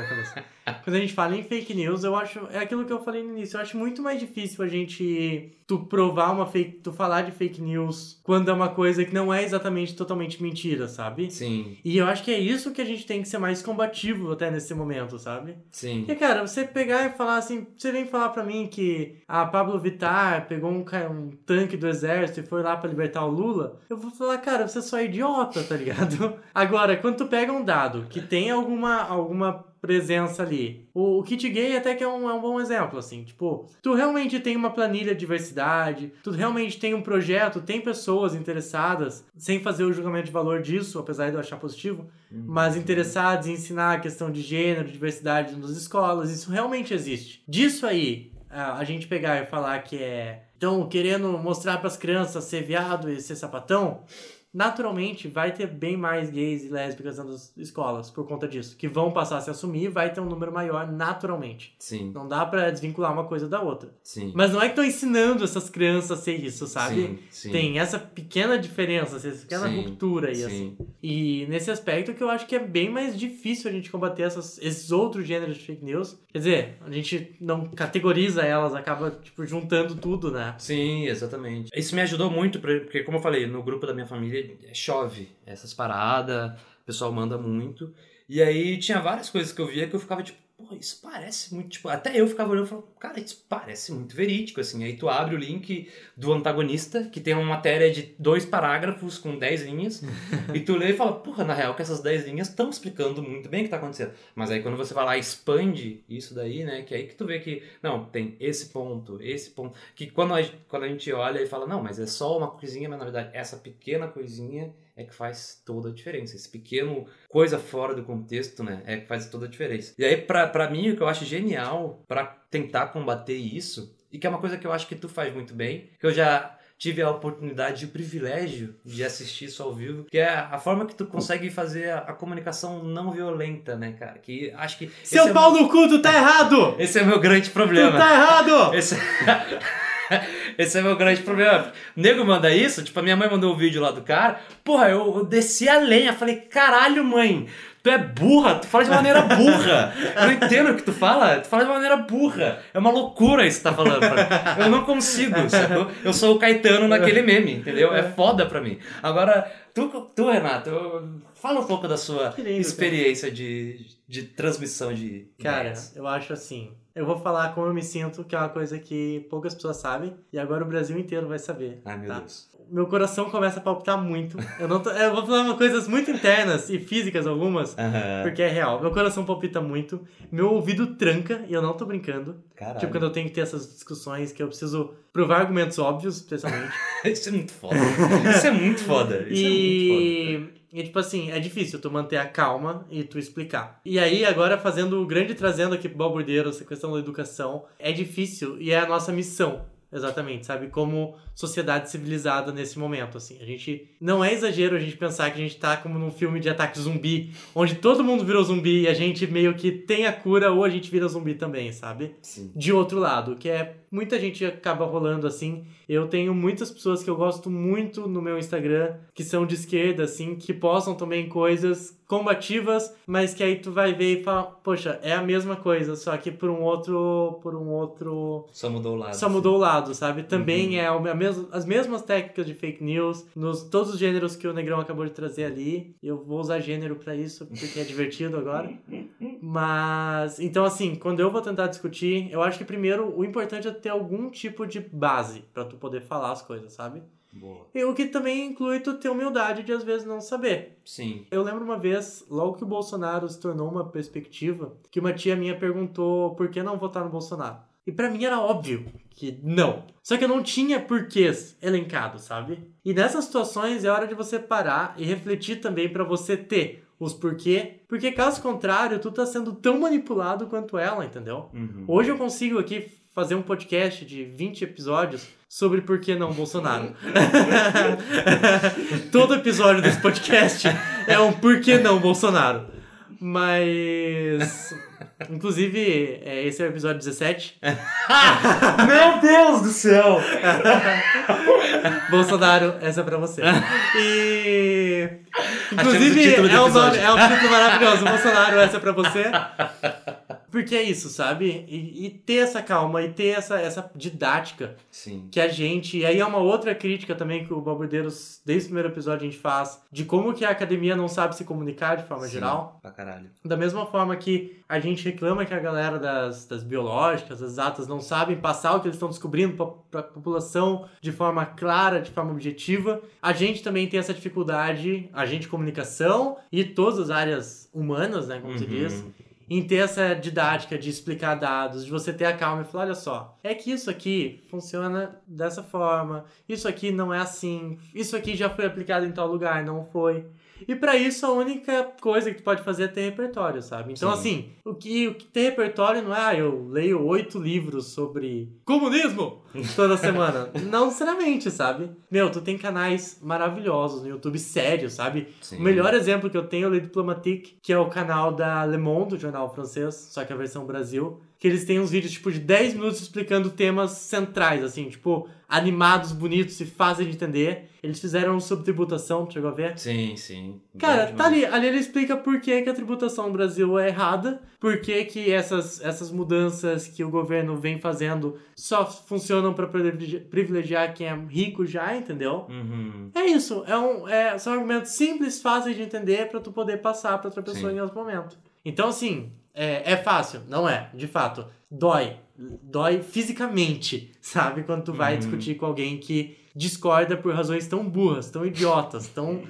na cabeça. quando a gente fala em fake news, eu acho. É aquilo que eu falei no início. Eu acho muito mais difícil a gente. Tu provar uma fake. Tu falar de fake news quando é uma coisa que não é exatamente totalmente mentira, sabe? Sim, E eu acho que é isso que a gente tem que ser mais combativo até nesse momento, sabe? sim. Porque, cara, você pegar e falar assim, você vem falar pra mim que a Pablo Vittar pegou um, um tanque do exército e foi lá pra libertar o Lula, eu vou falar, cara, você só é idiota, tá ligado? Agora, quando tu pega um dado que tem alguma, alguma presença ali, o, o kit gay até que é um, é um bom exemplo, assim, tipo, tu realmente tem uma planilha de diversidade, tu realmente tem um projeto, tem pessoas interessadas, sem fazer o julgamento de valor disso, apesar de eu achar positivo, mas interessados em ensinar a questão de gênero, diversidade nas escolas, isso realmente existe. Disso aí, a a gente pegar e falar que é. Então, querendo mostrar para as crianças ser viado e ser sapatão, naturalmente vai ter bem mais gays e lésbicas nas escolas por conta disso, que vão passar a se assumir e vai ter um número maior naturalmente. Sim, Não dá pra desvincular uma coisa da outra. sim. Mas não é que estão ensinando essas crianças a ser isso, sabe? Sim, sim. Tem essa pequena diferença, essa pequena Sim, ruptura aí, sim. assim. E nesse aspecto que eu acho que é bem mais difícil a gente combater essas, esses outros gêneros de fake news. Quer dizer, a gente não categoriza elas, acaba, tipo, juntando tudo, né? Sim, exatamente. Isso me ajudou muito, porque como eu falei, no grupo da minha família chove essas paradas, o pessoal manda muito. E aí tinha várias coisas que eu via que eu ficava tipo, pô, isso parece muito, tipo, até eu ficava olhando e falava, cara, isso parece muito verídico, assim. Aí tu abre o link do antagonista, que tem uma matéria de dois parágrafos com 10 linhas, e tu lê e fala, porra, na real que essas 10 linhas estão explicando muito bem o que tá acontecendo. Mas aí quando você vai lá e expande isso daí, né, que aí que tu vê que, não, tem esse ponto, esse ponto, que quando a, quando a gente olha e fala, não, mas é só uma coisinha, mas na verdade essa pequena coisinha é que faz toda a diferença. Esse pequeno coisa fora do contexto, né, é que faz toda a diferença. E aí, pra, pra mim, o que eu acho genial pra tentar combater isso, e que é uma coisa que eu acho que tu faz muito bem, que eu já tive a oportunidade e o privilégio de assistir isso ao vivo, que é a forma que tu consegue fazer a, a comunicação não violenta, né, cara? Que acho que. Seu é pau no cu, tu tá errado! Esse é o meu grande Tu problema. tá errado! Esse... Esse é meu grande problema. O nego manda isso, tipo, a minha mãe mandou um vídeo lá do cara. Porra, eu, eu desci a lenha. Falei, caralho, mãe, tu é burra, tu fala de maneira burra. Eu não entendo o que tu fala, tu fala de maneira burra. É uma loucura isso que tu tá falando. pra mim. Eu não consigo, sacou? Eu sou o Caetano naquele meme, entendeu? É foda pra mim. Agora, tu, tu Renato, fala um pouco da sua lindo, experiência de, de transmissão de Cara, eu acho assim. Eu vou falar como eu me sinto, que é uma coisa que poucas pessoas sabem, e agora o Brasil inteiro vai saber. Ai, meu tá? Deus. Meu coração começa a palpitar muito. Eu, não tô- eu vou falar uma coisas muito internas e físicas algumas, Aham. porque é real. Meu coração palpita muito, meu ouvido tranca, e eu não tô brincando. Caralho. Tipo, quando eu tenho que ter essas discussões que eu preciso provar argumentos óbvios, especialmente. Isso é muito foda. Isso é muito foda. Isso é muito foda. E, e, tipo assim, é difícil tu manter a calma e tu explicar. E aí, agora fazendo o grande trazendo aqui pro balburdeiro essa questão da educação, é difícil e é a nossa missão. Exatamente, sabe? Como sociedade civilizada nesse momento, assim. A gente. Não é exagero a gente pensar que a gente tá como num filme de ataque zumbi, onde todo mundo virou zumbi e a gente meio que tem a cura ou a gente vira zumbi também, sabe? Sim. de outro lado, que é muita gente acaba rolando assim. Eu tenho muitas pessoas que eu gosto muito no meu Instagram, que são de esquerda, assim, que postam também coisas combativas, mas que aí tu vai ver e fala, poxa, é a mesma coisa, só que por um outro, por um outro Só mudou o lado. só mudou o lado, sabe? Também Uhum. é o- a mes- as mesmas técnicas de fake news, nos todos os gêneros que o Negrão acabou de trazer ali. Eu vou usar gênero pra isso, porque é divertido agora. Mas, então assim, quando eu vou tentar discutir, eu acho que primeiro o importante é ter algum tipo de base pra tu poder falar as coisas, sabe? Boa. E o que também inclui tu ter humildade de às vezes não saber. Sim. Eu lembro uma vez, logo que o Bolsonaro se tornou uma perspectiva, que uma tia minha perguntou por que não votar no Bolsonaro. E pra mim era óbvio que não. Só que eu não tinha porquês elencados, sabe? E nessas situações é hora de você parar e refletir também pra você ter os porquê. Porque caso contrário, tu tá sendo tão manipulado quanto ela, entendeu? Uhum. Hoje eu consigo aqui fazer um podcast de 20 episódios sobre por que não Bolsonaro. Todo episódio desse podcast é um por que não Bolsonaro. Mas Inclusive, é, esse é o episódio 17. Meu Deus do céu! Bolsonaro, essa é pra você. E. O Inclusive, é um, nome, é um título maravilhoso. Bolsonaro, essa é pra você. Porque é isso, sabe? E, e ter essa calma e ter essa, essa didática Sim. que a gente. E aí é uma outra crítica também que o Balburdeiros, desde o primeiro episódio, a gente faz, de como que a academia não sabe se comunicar de forma Sim, geral. Pra caralho. Da mesma forma que a gente reclama que a galera das, das biológicas, das exatas, não sabem passar o que eles estão descobrindo para a população de forma clara, de forma objetiva, a gente também tem essa dificuldade, a gente comunicação e todas as áreas humanas, né, como se Uhum. diz, em ter essa didática de explicar dados, de você ter a calma e falar, olha só, é que isso aqui funciona dessa forma, isso aqui não é assim, isso aqui já foi aplicado em tal lugar, não foi. E pra isso a única coisa que tu pode fazer é ter repertório, sabe? Então Sim. assim, o que, o que ter repertório não é, ah, eu leio oito livros sobre comunismo toda semana. não sinceramente, sabe? Meu, tu tem canais maravilhosos no YouTube, sério, sabe? Sim. O melhor exemplo que eu tenho é o Le Diplomatique, que é o canal da Le Monde, o jornal francês, só que a versão Brasil. Que eles têm uns vídeos, tipo, de 10 minutos explicando temas centrais, assim, tipo, animados, bonitos e fáceis de entender. Eles fizeram sobre tributação, chegou a ver? Sim, sim. Cara, tá ali. Ali ele explica por que, que a tributação no Brasil é errada, por que, que essas, essas mudanças que o governo vem fazendo só funcionam pra privilegi- privilegiar quem é rico já, entendeu? Uhum. É isso, é um, é, são argumentos simples, fáceis de entender pra tu poder passar pra outra pessoa Sim. em outro momento. Então, assim, é, é fácil, não é, de fato. Dói. Dói fisicamente, sabe? Quando tu vai Uhum. discutir com alguém que discorda por razões tão burras, tão idiotas, tão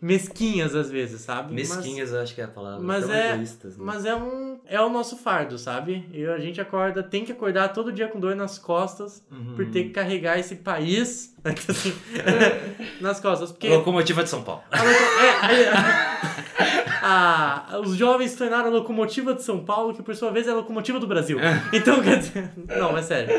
mesquinhas às vezes, sabe? Mas- Mesquinhas, eu acho que é a palavra. mas Tão é- egoístas, né? mas é um é o nosso fardo, sabe? E a gente acorda, tem que acordar todo dia com dor nas costas Uhum. por ter que carregar esse país assim, nas costas, porque Locomotiva de São Paulo. a loco- é, é, a- os jovens se tornaram a locomotiva de São Paulo, que por sua vez é a locomotiva do Brasil. Então, quer dizer, não, é sério.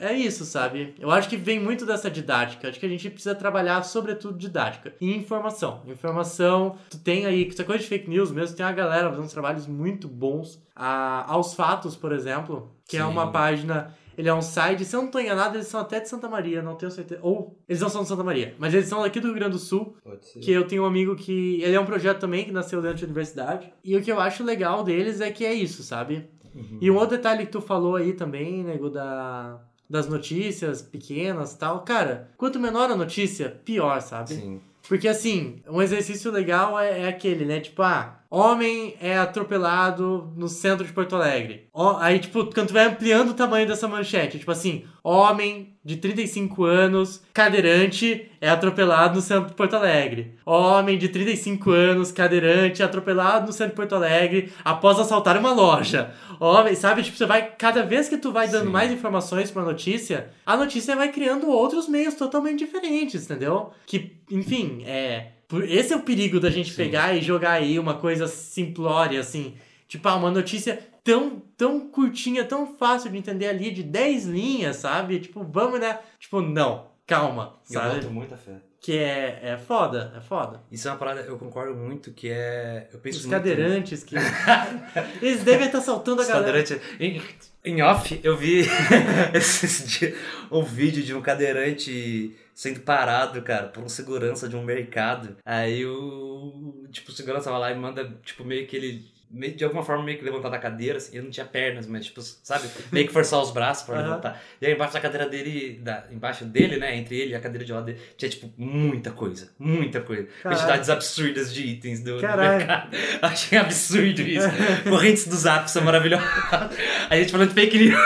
É isso, sabe? Eu acho que vem muito dessa didática. Acho que a gente precisa trabalhar, sobretudo, didática. E informação. Informação, tu tem aí, isso é coisa de fake news mesmo, tem uma galera fazendo trabalhos muito bons. A, aos Fatos, por exemplo, que é Sim. uma página. Ele é um site, se eu não tô enganado, eles são até de Santa Maria, não tenho certeza. Ou, eles não são de Santa Maria, mas eles são daqui do Rio Grande do Sul. Pode ser. Que eu tenho um amigo que. Ele é um projeto também que nasceu dentro da universidade. E o que eu acho legal deles é que é isso, sabe? Uhum. E um outro detalhe que tu falou aí também, nego, da, das notícias pequenas e tal. Cara, quanto menor a notícia, pior, sabe? Sim. Porque assim, um exercício legal é, é aquele, né? Tipo, ah, homem é atropelado no centro de Porto Alegre. Aí, tipo, quando tu vai ampliando o tamanho dessa manchete, tipo assim, homem de 35 anos, cadeirante, é atropelado no centro de Porto Alegre. Homem de 35 anos, cadeirante, é atropelado no centro de Porto Alegre após assaltar uma loja. Homem, sabe? Tipo, você vai, cada vez que tu vai dando Sim. mais informações pra notícia, a notícia vai criando outros meios totalmente diferentes, entendeu? Que, enfim, é. Esse é o perigo da gente Sim. pegar e jogar aí uma coisa simplória, assim. Tipo, ah, uma notícia tão, tão curtinha, tão fácil de entender ali, de 10 linhas, sabe? Tipo, vamos, né? Tipo, não, calma, Eu sabe? boto muita fé. Que é, é foda, é foda. Isso é uma parada, eu concordo muito, que é... Eu penso Os muito... cadeirantes que. Eles devem estar saltando a Os galera. Em, em off, eu vi esses dias um vídeo de um cadeirante sendo parado, cara, por um segurança de um mercado. Aí o... Tipo, o segurança vai lá e manda, tipo, meio que ele... Meio, de alguma forma, meio que levantar da cadeira, assim, ele não tinha pernas, mas, tipo, sabe? Meio que forçar os braços pra Aham. levantar. E aí, embaixo da cadeira dele, da, embaixo dele, né, entre ele e a cadeira de lado dele, tinha, tipo, muita coisa, muita coisa. Caralho. Quantidades absurdas de itens do, do mercado. Achei absurdo isso. Correntes do Zap são maravilhosas. A gente falando de fake news.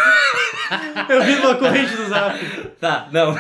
Eu vi uma corrente do zap. Tá, não.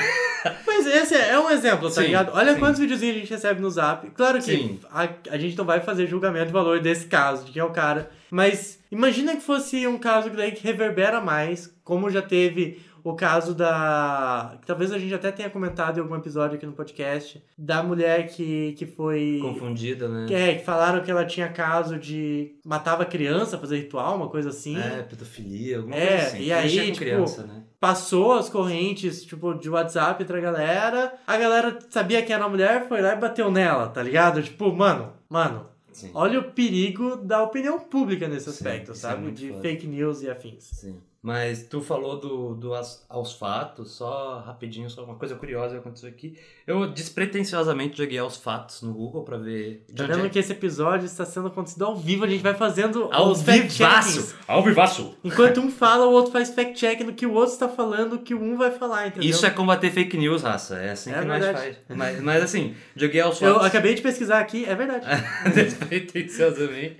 Mas esse é um exemplo, tá Sim, ligado? Olha sim. quantos videozinhos a gente recebe no zap. Claro que a, a gente não vai fazer julgamento de valor desse caso, de quem é o cara. Mas imagina que fosse um caso que daí que reverbera mais, como já teve o caso da. que talvez a gente até tenha comentado em algum episódio aqui no podcast, da mulher que, que foi. Confundida, né? Que, é, que falaram que ela tinha caso de. matava criança, fazer ritual, uma coisa assim. É, pedofilia, alguma É, coisa assim. e aí, tipo, criança, né? Passou as correntes, tipo, de WhatsApp pra galera. A galera sabia que era uma mulher, foi lá e bateu nela, tá ligado? Tipo, mano, mano, Sim. Olha o perigo da opinião pública nesse Sim, aspecto, isso é sabe? muito de foda. fake news e afins. Sim. Mas tu falou do, do as- aos fatos, só rapidinho, só uma coisa curiosa que aconteceu aqui. Eu despretensiosamente joguei aos fatos no Google pra ver. de Tá vendo é- que esse episódio está sendo acontecido ao vivo, a gente vai fazendo Ao os vivaço! Ao vivaço! Enquanto um fala, o outro faz fact-check no que o outro está falando, o que um vai falar, entendeu? Isso é combater fake news, raça. É assim É que nós verdade. faz. Mas, mas assim, joguei aos Eu fatos. acabei de pesquisar aqui, é verdade. despretensiosamente.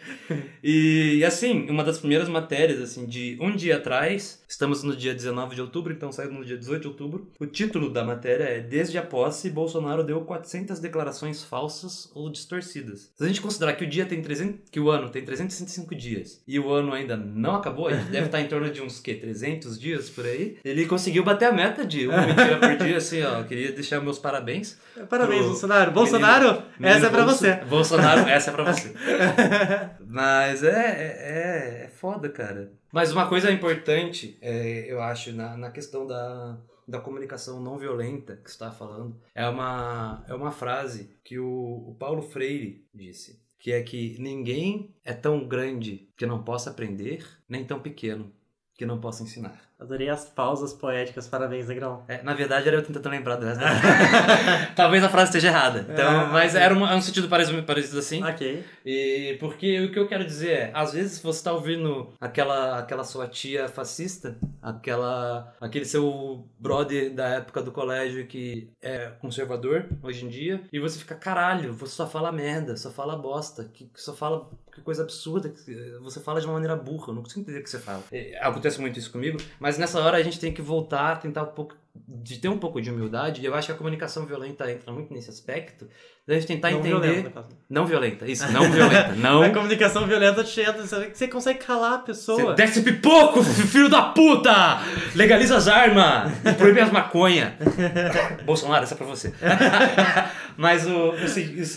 E, assim, uma das primeiras matérias, assim, de um dia atrás, estamos no dia 19 de outubro, então saiu no dia 18 de outubro. O título da matéria é Desde a posse, Bolsonaro deu 400 declarações falsas ou distorcidas. Se a gente considerar que o dia tem 300, que o ano tem 365 dias e o ano ainda não acabou, a gente deve estar em torno de uns, que, 300 dias por aí, ele conseguiu bater a meta de uma mentira por dia, assim, ó. Queria deixar meus parabéns Parabéns, Bolsonaro. Bolsonaro, Menino essa é pra Bolso- você. Bolsonaro, essa é pra você. Mas é, é, é foda, cara. Mas uma coisa importante, é, eu acho, na, na questão da, da comunicação não violenta que você está falando, é uma, é uma frase que o, o Paulo Freire disse, que é que ninguém é tão grande que não possa aprender, nem tão pequeno que não possa ensinar. Adorei as pausas poéticas, parabéns, Negrão. É, na verdade, era eu tentando lembrar do resto da. Talvez a frase esteja errada. Então, Ah, mas era um, é um sentido parecido, parecido assim. Ok. E porque o que eu quero dizer é, às vezes você está ouvindo aquela, aquela sua tia fascista, aquela, aquele seu brother da época do colégio que é conservador hoje em dia, e você fica, caralho, você só fala merda, só fala bosta, que, que só fala que coisa absurda, que você fala de uma maneira burra, eu não consigo entender o que você fala. É, acontece muito isso comigo, mas nessa hora a gente tem que voltar, tentar um pouco de ter um pouco de humildade, e eu acho que a comunicação violenta entra muito nesse aspecto, da gente tentar não entender caso. não violenta, isso, não violenta. Não. A comunicação violenta cheia, você consegue calar a pessoa. Você desce pipoco, filho da puta! Legaliza as armas! Proíbe as maconha! Bolsonaro, essa é pra você. Mas o,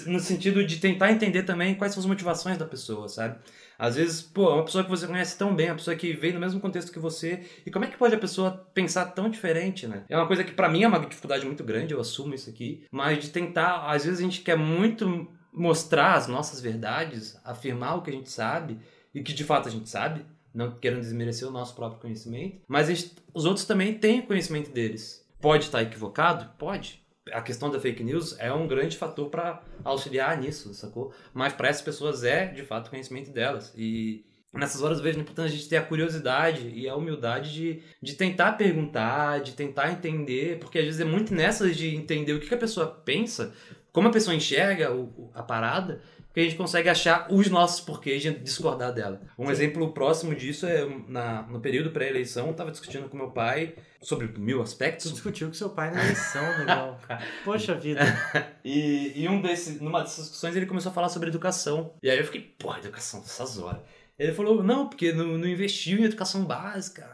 no sentido de tentar entender também quais são as motivações da pessoa, sabe? Às vezes, pô, é uma pessoa que você conhece tão bem, uma pessoa que veio no mesmo contexto que você, e como é que pode a pessoa pensar tão diferente, né? É uma coisa que pra mim é uma dificuldade muito grande, eu assumo isso aqui, mas de tentar, às vezes a gente quer muito mostrar as nossas verdades, afirmar o que a gente sabe, e que de fato a gente sabe, não querendo desmerecer o nosso próprio conhecimento, mas gente- os outros também têm conhecimento deles. Pode estar equivocado? Pode. A questão da fake news é um grande fator para auxiliar nisso, sacou? Mas para essas pessoas é, de fato, conhecimento delas. E nessas horas eu vejo importante a gente ter a curiosidade e a humildade de, de tentar perguntar, de tentar entender, porque às vezes é muito nessas de entender o que, que a pessoa pensa, como a pessoa enxerga o- a parada, que a gente consegue achar os nossos porquês de discordar dela. Um exemplo próximo disso é na, no período pré-eleição, eu estava discutindo com meu pai sobre mil aspectos. discutiu com seu pai na eleição, Negrão. Poxa vida. E, e um desse, numa dessas discussões ele começou a falar sobre educação. E aí eu fiquei, porra, educação, essas horas. Ele falou, não, porque não, não investiu em educação básica.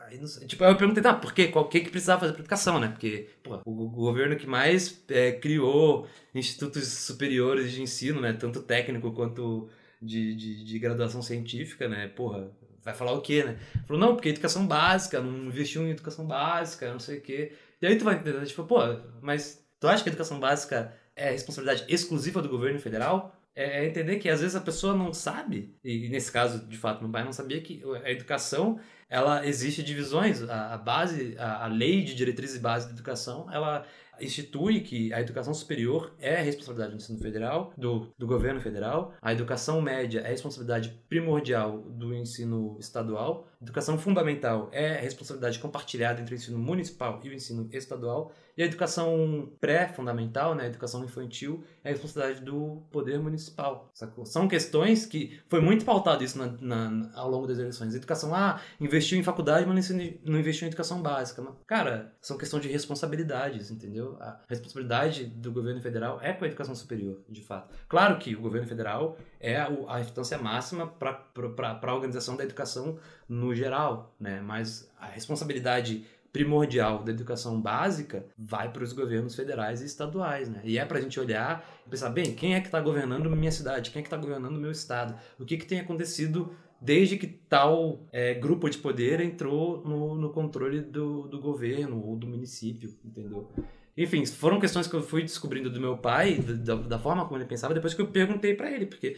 Tipo, aí eu perguntei, tá, por quê? Qual que que precisava fazer pra educação, né? Porque, pô, o, o governo que mais é, criou institutos superiores de ensino, né? Tanto técnico quanto de, de, de graduação científica, né? Porra, vai falar o quê, né? Falou, não, porque educação básica, não investiu em educação básica, não sei o quê. E aí tu vai entender, tipo, pô, mas tu acha que a educação básica é responsabilidade exclusiva do governo federal? É entender que às vezes a pessoa não sabe, e nesse caso, de fato, meu pai não sabia que a educação, ela existe divisões, a, a base, a, a lei de diretrizes e base da educação, ela institui que a educação superior é responsabilidade do ensino federal, do, do governo federal, a educação média é responsabilidade primordial do ensino estadual, educação fundamental é responsabilidade compartilhada entre o ensino municipal e o ensino estadual, e a educação pré-fundamental, né, a educação infantil, é a responsabilidade do poder municipal, sacou? São questões que foi muito pautado isso na, na- ao longo das eleições. A educação, ah, investiu em faculdade, mas não investiu em educação básica. Mas, cara, são questão de responsabilidades, entendeu? A responsabilidade do governo federal é com a educação superior, de fato. Claro que o governo federal é o- a instância máxima para a organização da educação no geral, né? Mas a responsabilidade primordial da educação básica vai para os governos federais e estaduais, né? E é para a gente olhar e pensar, bem, quem é que está governando minha cidade? Quem é que está governando meu estado? O que, que tem acontecido desde que tal é, grupo de poder entrou no, no controle do, do governo ou do município, entendeu? Enfim, foram questões que eu fui descobrindo do meu pai, da, da forma como ele pensava, depois que eu perguntei para ele, porque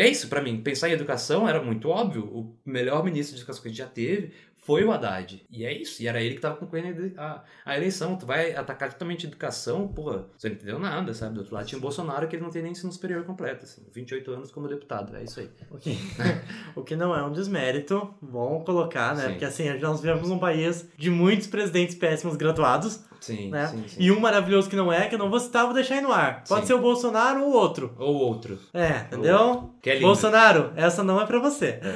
é isso, pra mim. Pensar em educação era muito óbvio. O melhor ministro de educação que a gente já teve foi o Haddad. E é isso. E era ele que tava concorrendo a, a eleição. Tu vai atacar totalmente a educação, porra, você não entendeu nada, sabe? Do outro lado tinha o Bolsonaro que ele não tem nem ensino superior completo, assim. 28 anos como deputado, é isso aí. O que, o que não é um desmérito, bom colocar, né? Sim. Porque assim, nós vivemos num país de muitos presidentes péssimos graduados, Sim, né? sim, sim. E um maravilhoso que não é, que eu não vou citar, vou deixar aí no ar. Pode ser o Bolsonaro ou outro. Ou outro. É, entendeu? É. Bolsonaro, essa não é pra você.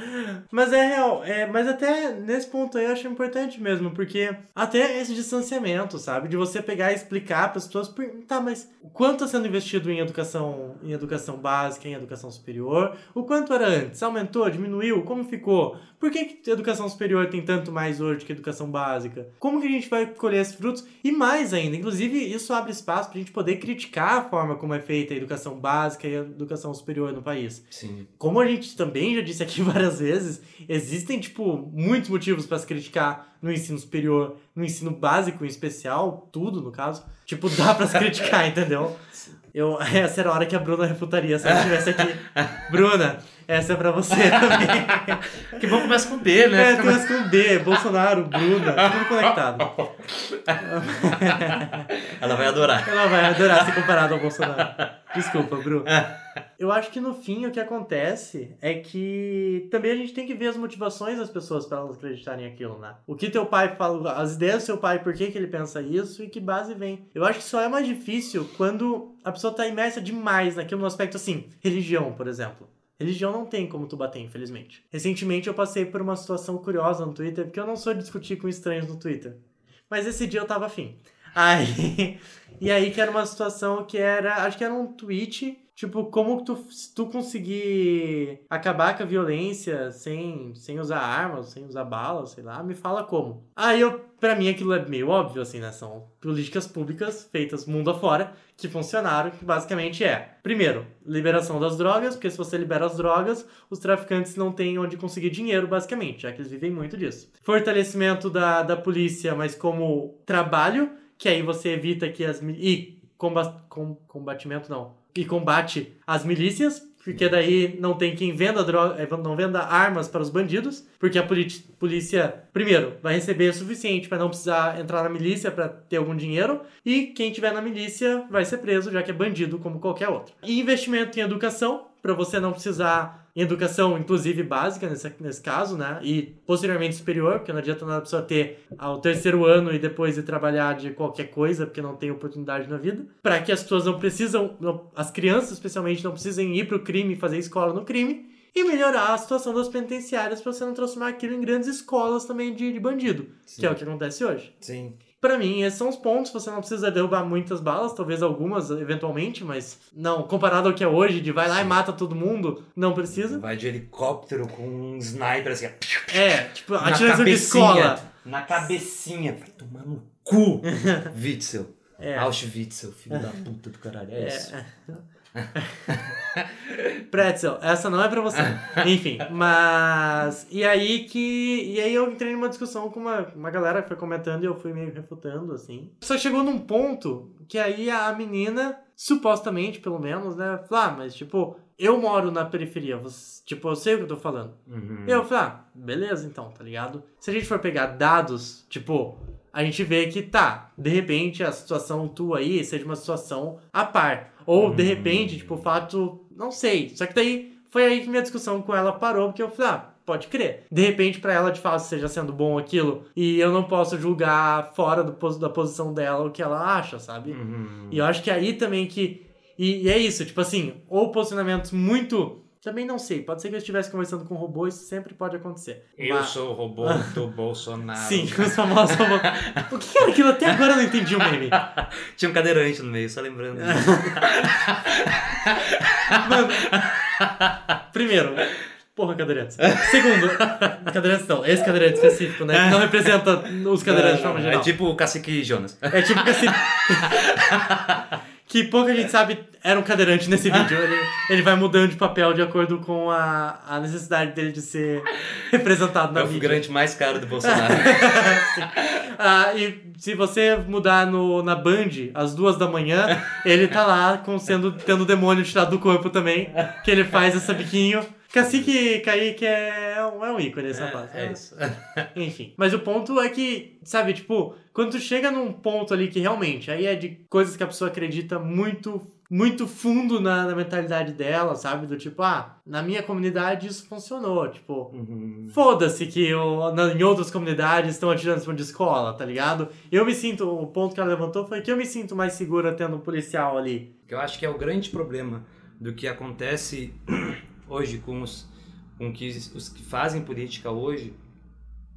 mas é real, é, mas até nesse ponto aí eu acho importante mesmo, porque até esse distanciamento, sabe? De você pegar e explicar para as pessoas, tá, mas o quanto está sendo investido em educação, em educação básica, em educação superior? O quanto era antes? Aumentou, diminuiu? Como ficou? Por que, que educação superior tem tanto mais hoje que educação básica? Como que a gente vai colher esses frutos? E mais ainda, inclusive isso abre espaço para a gente poder criticar a forma como é feita a educação básica e a educação superior no país. Sim. Como a gente também já disse aqui várias vezes, existem, tipo, muitos motivos para se criticar no ensino superior, no ensino básico em especial, tudo no caso. Tipo, dá pra se criticar, entendeu? Eu, essa era a hora que a Bruna refutaria se ela estivesse aqui. Bruna, essa é pra você também. Que bom começa com B, né? É, começa com B, Bolsonaro, Bruna, tudo conectado. Ela vai adorar. Ela vai adorar ser comparada ao Bolsonaro. Desculpa, Bru. Eu acho que no fim o que acontece é que também a gente tem que ver as motivações das pessoas para elas acreditarem naquilo, né? O que teu pai fala, as ideias do seu pai, por que, que ele pensa isso e que base vem. Eu acho que só é mais difícil quando a pessoa tá imersa demais naquilo no aspecto assim, religião, por exemplo. Religião não tem como tu bater, infelizmente. Recentemente eu passei por uma situação curiosa no Twitter, porque eu não sou de discutir com estranhos no Twitter. Mas esse dia eu tava afim. Aí, e aí que era uma situação que era, acho que era um tweet, tipo, como tu, se tu conseguir acabar com a violência sem, sem usar armas, sem usar balas, sei lá, me fala como. Aí eu, pra mim aquilo é meio óbvio, assim, né? São políticas públicas feitas mundo afora que funcionaram, que basicamente é, primeiro, liberação das drogas, porque se você libera as drogas, os traficantes não têm onde conseguir dinheiro, basicamente, já que eles vivem muito disso. Fortalecimento da, da polícia, mas como trabalho, que aí você evita que as... E comba, com, combatimento, não. E combate as milícias, porque daí não tem quem venda droga, eh, não venda armas para os bandidos, porque a polícia, primeiro, vai receber o suficiente para não precisar entrar na milícia para ter algum dinheiro, e quem tiver na milícia vai ser preso, já que é bandido como qualquer outro. E investimento em educação, para você não precisar em educação, inclusive básica nesse, nesse caso, né? E posteriormente superior, porque não adianta nada a pessoa ter ao terceiro ano e depois ir trabalhar de qualquer coisa, porque não tem oportunidade na vida. Para que as pessoas não precisam, não- as crianças especialmente, não precisem ir pro crime e fazer escola no crime. E melhorar a situação das penitenciárias para você não transformar aquilo em grandes escolas também de, de bandido, que é o que acontece hoje. Sim. Pra mim, esses são os pontos. Você não precisa derrubar muitas balas, talvez algumas eventualmente, mas não, comparado ao que é hoje, de vai lá e mata todo mundo, não precisa. Vai de helicóptero com um sniper assim, É, tipo, na atiração de escola. Na cabecinha. Vai tomar no cu. Witzel. É. Auschwitz, filho da puta do caralho. É, isso. Pretzel, essa não é pra você. Enfim, mas. E aí que. E aí eu entrei numa discussão com uma, uma galera que foi comentando e eu fui meio refutando, assim. Só chegou num ponto que aí a menina, supostamente, pelo menos, né? Falou, ah, mas tipo, eu moro na periferia. você- tipo, eu sei o que eu tô falando. Uhum. E eu falei, ah, beleza então, tá ligado? Se a gente for pegar dados, tipo, a gente vê que tá, de repente a situação tua aí seja uma situação a par. Ou de repente, tipo, o fato, não sei. Só que daí foi aí que minha discussão com ela parou, porque eu falei, ah, pode crer. De repente, pra ela de fato seja sendo bom aquilo, e eu não posso julgar fora do, da posição dela o que ela acha, sabe? Uhum. E eu acho que aí também que. E, e é isso, tipo assim, ou posicionamentos muito. Também não sei, pode ser que eu estivesse conversando com um robô, isso sempre pode acontecer. Eu Mas- sou o robô do Bolsonaro. Sim, os famosos robôs. O que era aquilo? Até agora eu não entendi o meme. Tinha um cadeirante no meio, só lembrando. Mano, primeiro, porra, cadeirantes. Segundo, cadeirantes não, esse cadeirante específico, né? Que não representa os cadeirantes de forma É geral. tipo o cacique Jonas. É tipo que assim. Que pouca gente sabe era um cadeirante nesse vídeo. Ele, ele vai mudando de papel de acordo com a, a necessidade dele de ser representado na É o figurante mais caro do Bolsonaro. Ah, e se você mudar no, na Band às duas da manhã, ele tá lá com sendo, tendo o demônio tirado do corpo também, que ele faz esse biquinho. Cacique Kaique é um, é um ícone esse rapaz. é isso. Enfim. Mas o ponto é que, sabe, tipo, quando tu chega num ponto ali que realmente, aí é de coisas que a pessoa acredita muito, muito fundo na, na mentalidade dela, sabe? Do tipo, ah, na minha comunidade isso funcionou. Tipo, Uhum. foda-se que o- na- em outras comunidades estão atirando em de escola, tá ligado? Eu me sinto, o ponto que ela levantou foi que eu me sinto mais segura tendo um policial ali. Eu acho que é o grande problema do que acontece hoje com os, com que, os que fazem política hoje.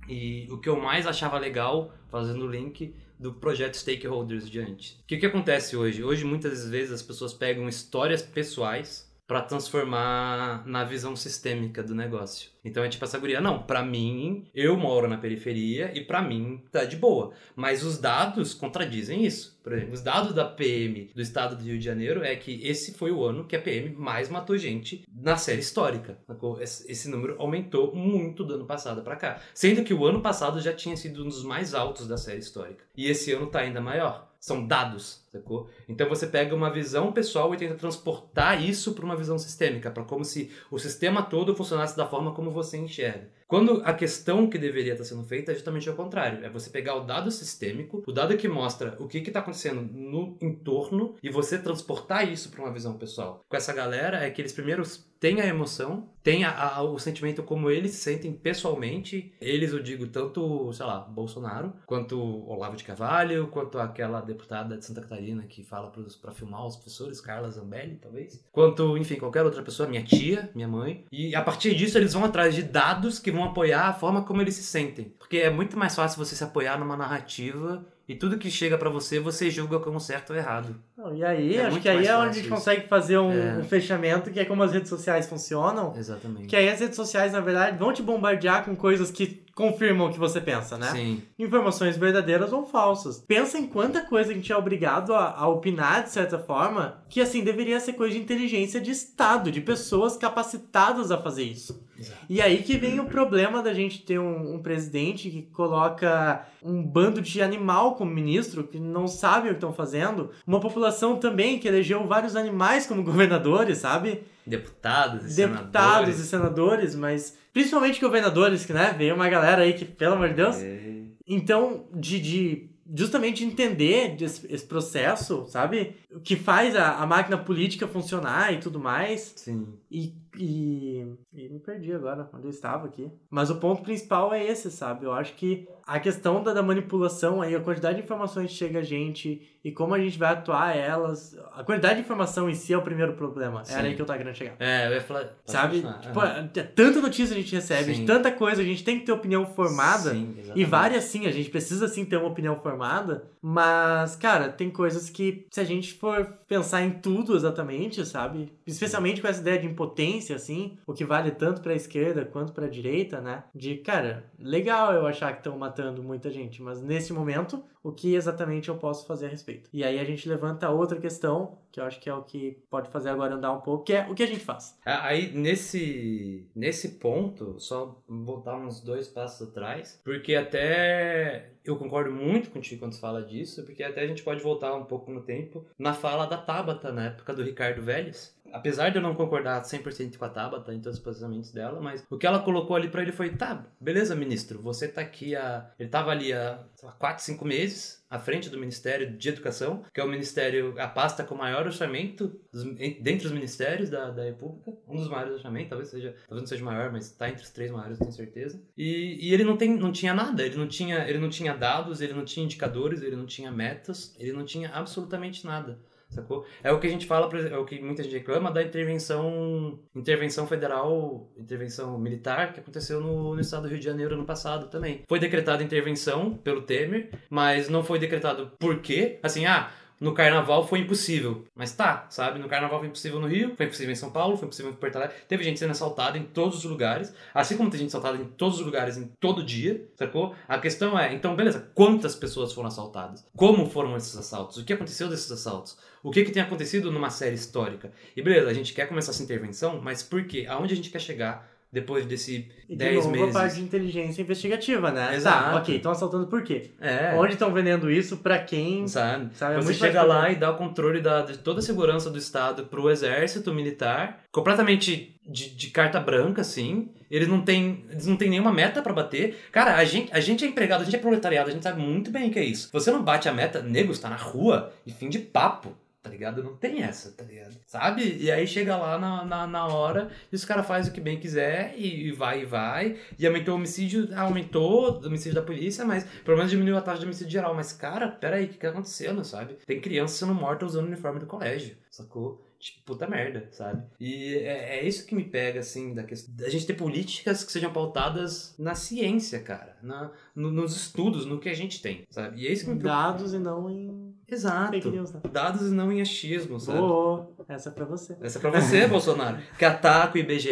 E o que eu mais achava legal, fazendo o link, do projeto Stakeholders diante. O que, que acontece hoje? Hoje, muitas vezes, as pessoas pegam histórias pessoais para transformar na visão sistêmica do negócio. Então é tipo essa guria, não, pra mim, eu moro na periferia e pra mim tá de boa. Mas os dados contradizem isso. Por exemplo, os dados da PM do estado do Rio de Janeiro é que esse foi o ano que a PM mais matou gente na série histórica. Esse número aumentou muito do ano passado pra cá. Sendo que o ano passado já tinha sido um dos mais altos da série histórica. E esse ano tá ainda maior. São dados, sacou? Então você pega uma visão pessoal e tenta transportar isso para uma visão sistêmica, para como se o sistema todo funcionasse da forma como você enxerga. Quando a questão que deveria estar sendo feita é justamente o contrário. É você pegar o dado sistêmico, o dado que mostra o que está acontecendo no entorno e você transportar isso para uma visão pessoal. Com essa galera é que eles primeiro têm a emoção, têm a- a- o sentimento como eles se sentem pessoalmente. Eles, eu digo, tanto, sei lá, Bolsonaro, quanto Olavo de Carvalho, quanto aquela deputada de Santa Catarina que fala para filmar os professores, Carla Zambelli, talvez. Quanto, enfim, qualquer outra pessoa, minha tia, minha mãe. E a partir disso eles vão atrás de dados que vão apoiar a forma como eles se sentem. Porque é muito mais fácil você se apoiar numa narrativa e tudo que chega pra você, você julga como certo ou errado. Não, e aí, É acho que aí é onde a gente isso. consegue fazer um, É. um fechamento, que é como as redes sociais funcionam. Exatamente. Que aí as redes sociais, na verdade, vão te bombardear com coisas que confirmam o que você pensa, né? Sim. Informações verdadeiras ou falsas. Pensa em quanta coisa a gente é obrigado a, a opinar, de certa forma, que assim, deveria ser coisa de inteligência de Estado, de pessoas capacitadas a fazer isso. Exato. E aí que vem o problema da gente ter um, um presidente que coloca um bando de animal como ministro, que não sabe o que estão fazendo. Uma população também que elegeu vários animais como governadores, sabe? Deputados e Deputados senadores. e senadores, mas principalmente governadores, que, né? Veio uma galera aí que, pelo amor de Deus. É. Então, de, de justamente de entender esse, esse processo, sabe? O que faz a, a máquina política funcionar e tudo mais. Sim. E, e, e me perdi agora onde eu estava aqui. Mas o ponto principal é esse, sabe? Eu acho que a questão da, da manipulação aí, a quantidade de informações que chega a gente e como a gente vai atuar elas. A quantidade de informação em si é o primeiro problema. Sim. Era aí que eu tava querendo chegar. É, eu ia falar. Sabe? Tipo, é tanta notícia a gente recebe, Sim. tanta coisa, a gente tem que ter opinião formada. Sim, E várias sim, a gente precisa sim ter uma opinião formada, mas, cara, tem coisas que, se a gente for pensar em tudo exatamente, sabe? Especialmente com essa ideia de impotência, assim, o que vale tanto pra esquerda quanto pra direita, né? De, cara, legal eu achar que estão matando muita gente, mas nesse momento, o que exatamente eu posso fazer a respeito? E aí a gente levanta outra questão, que eu acho que é o que pode fazer agora andar um pouco, que é o que a gente faz. Ah, Aí, nesse, nesse ponto, só voltar uns dois passos atrás, porque até eu concordo muito contigo quando você fala disso, porque até a gente pode voltar um pouco no tempo na fala da Tabata, na época do Ricardo Vélez. Apesar de eu não concordar 100% com a Tabata em todos os posicionamentos dela, mas o que ela colocou ali pra ele foi: tá, beleza, ministro, você tá aqui há. Ele tava ali há, sei lá, 4, 5 meses à frente do Ministério de Educação, que é o ministério, a pasta com maior orçamento dos, en- dentre os ministérios da, da República, um dos maiores orçamentos, talvez seja, talvez não seja maior, mas está entre os três maiores, tenho certeza. E, e ele não, tem, não tinha nada, ele não tinha, ele não tinha dados, ele não tinha indicadores, ele não tinha metas, ele não tinha absolutamente nada. Sacou? É o que a gente fala, é o que muita gente reclama da intervenção intervenção federal, intervenção militar que aconteceu no, no estado do Rio de Janeiro ano passado também. Foi decretada intervenção pelo Temer, mas não foi decretado por quê. Assim, ah, no carnaval foi impossível. Mas tá, sabe? No carnaval foi impossível no Rio, foi impossível em São Paulo, foi impossível em Porto Alegre. Teve gente sendo assaltada em todos os lugares, assim como tem gente assaltada em todos os lugares em todo dia, sacou? A questão é, então, beleza, quantas pessoas foram assaltadas? Como foram esses assaltos? O que aconteceu desses assaltos? O que, que tem acontecido numa série histórica? E beleza, a gente quer começar essa intervenção, mas por quê? Aonde a gente quer chegar? Depois desse E de 10 novo meses. a parte de inteligência investigativa, né? Exato. Tá, ok, estão assaltando por quê? É. Onde estão vendendo isso, pra quem... Sabe? Sabe, é Você chega lá e dá o controle da, de toda a segurança do Estado pro exército militar, completamente de, de carta branca, assim. Eles não têm, eles não têm nenhuma meta pra bater. Cara, a gente, a gente é empregado, a gente é proletariado, a gente sabe muito bem o que é isso. Você não bate a meta, nego está na rua e fim de papo. Tá ligado? Não tem essa, tá ligado? Sabe? E aí chega lá na, na, na hora e os caras fazem o que bem quiser e, e vai e vai. E aumentou o homicídio, aumentou o homicídio da polícia, mas pelo menos diminuiu a taxa de homicídio geral. Mas, cara, peraí, o que, que tá acontecendo, sabe? Tem criança sendo morta usando o uniforme do colégio, sacou? Tipo, puta merda, sabe? E é, é isso que me pega, assim, da questão. A gente ter políticas que sejam pautadas na ciência, cara. Na, no- nos estudos, no que a gente tem, sabe? E é isso que me preocupa. Dados e não em Exato. fake news, né? Dados e não em achismo, sabe? Boa, essa é pra você. Essa é pra você, Bolsonaro. Que ataca o IBGE,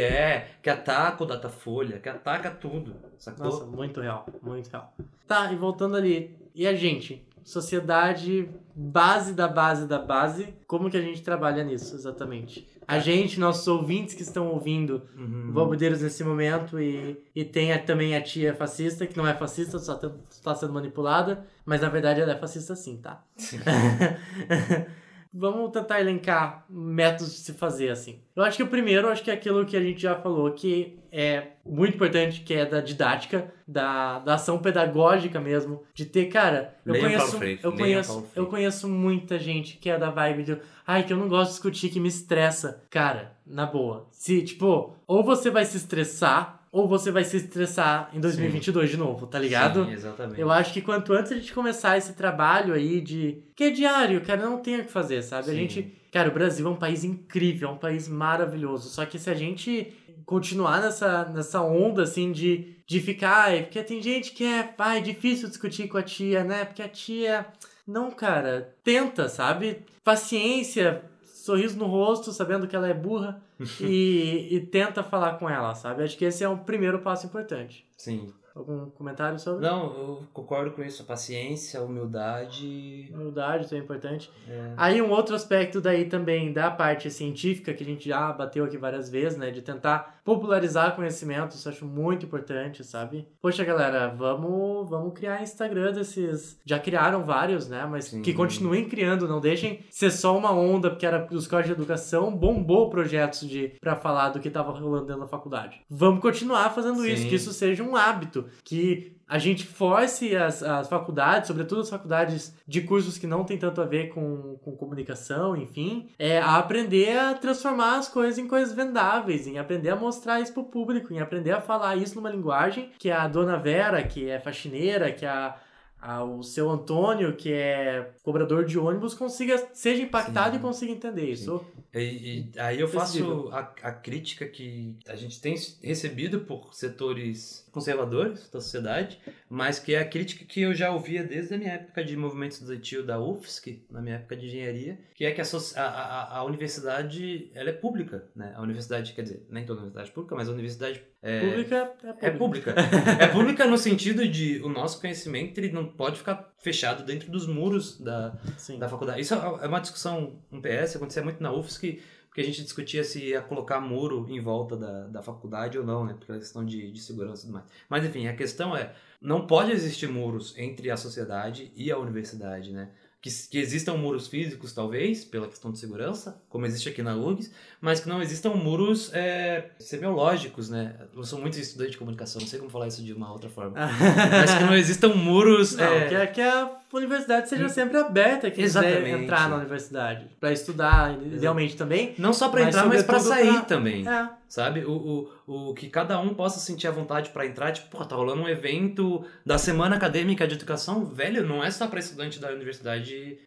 que ataca o Datafolha, que ataca tudo, sacou? Nossa, muito real, muito real. Tá, e voltando ali, e a gente? Sociedade, base da base da base, como que a gente trabalha nisso exatamente? A gente, nossos ouvintes que estão ouvindo Uhum. Valbudeiros nesse momento e, e tem a- também a tia fascista, que não é fascista, só está sendo manipulada, mas na verdade ela é fascista sim, tá? Vamos tentar elencar métodos de se fazer assim. Eu acho que o primeiro, acho que é aquilo que a gente já falou, que é muito importante, que é da didática, da, da ação pedagógica mesmo, de ter, cara, eu Leiam conheço, eu conheço, eu conheço muita gente que é da vibe de, ai, que eu não gosto de discutir, que me estressa. Cara, na boa, se, tipo, ou você vai se estressar, ou você vai se estressar em 2022 de novo, tá ligado? Sim, exatamente. Eu acho que quanto antes a gente começar esse trabalho aí de. que é diário, cara, não tem o que fazer, sabe? A Sim. gente. Cara, o Brasil é um país incrível, é um país maravilhoso. Só que se a gente continuar nessa, nessa onda, assim, de, de ficar. Ai, porque tem gente que é. Ai, é difícil discutir com a tia, né? Porque a tia. Não, cara. Tenta, sabe? Paciência, sorriso no rosto, sabendo que ela é burra. e, e tenta falar com ela, sabe? Acho que esse é um primeiro passo importante. Sim. Algum comentário sobre? Não, eu concordo com isso. A paciência, a humildade. Humildade, isso é importante. É. Aí um outro aspecto daí também da parte científica, que a gente já bateu aqui várias vezes, né? De tentar popularizar conhecimento, isso eu acho muito importante, sabe? Poxa, galera, vamos, vamos criar Instagram desses... Já criaram vários, né? Mas Sim. que continuem criando, não deixem ser só uma onda, porque era dos códigos de educação, bombou projetos de para falar do que tava rolando dentro da faculdade. Vamos continuar fazendo isso, Sim. que isso seja um hábito, que a gente force as, as faculdades, sobretudo as faculdades de cursos que não tem tanto a ver com, com comunicação, enfim, é, a aprender a transformar as coisas em coisas vendáveis, em aprender a mostrar isso pro público, em aprender a falar isso numa linguagem que a dona Vera, que é faxineira, que a, o seu Antônio, que é cobrador de ônibus, consiga seja impactado Sim. e consiga entender isso. E, e aí eu faço a, a crítica que a gente tem recebido por setores conservadores da sociedade, mas que é a crítica que eu já ouvia desde a minha época de movimento estudantil da UFSC, na minha época de engenharia, que é que a, a, a, universidade ela é pública, né? A universidade, quer dizer, nem toda universidade é pública, mas a universidade é, Pública é é pública. pública. é pública no sentido de o nosso conhecimento ele não pode ficar fechado dentro dos muros da, Sim. da faculdade. Isso é uma discussão, um PS, acontecia muito na UFSC, porque a gente discutia se ia colocar muro em volta da, da faculdade ou não, né? Porque é questão de, de segurança e tudo mais. Mas enfim, a questão é, não pode existir muros entre a sociedade e a universidade, né? Que, que existam muros físicos, talvez, pela questão de segurança, como existe aqui na URGS, mas que não existam muros é, semiológicos, né? Eu sou muito estudante de comunicação, não sei como falar isso de uma outra forma. mas que não existam muros... Não, é, que, a- que a universidade seja sempre aberta, que quiser entrar na universidade. Pra estudar, idealmente também. Não só pra Mas entrar, mas sobretudo sair pra- também. É. Sabe? O, o, o que cada um possa sentir a vontade pra entrar. Tipo, pô, tá rolando um evento da Semana Acadêmica de Educação. Velho, não é só pra estudante da universidade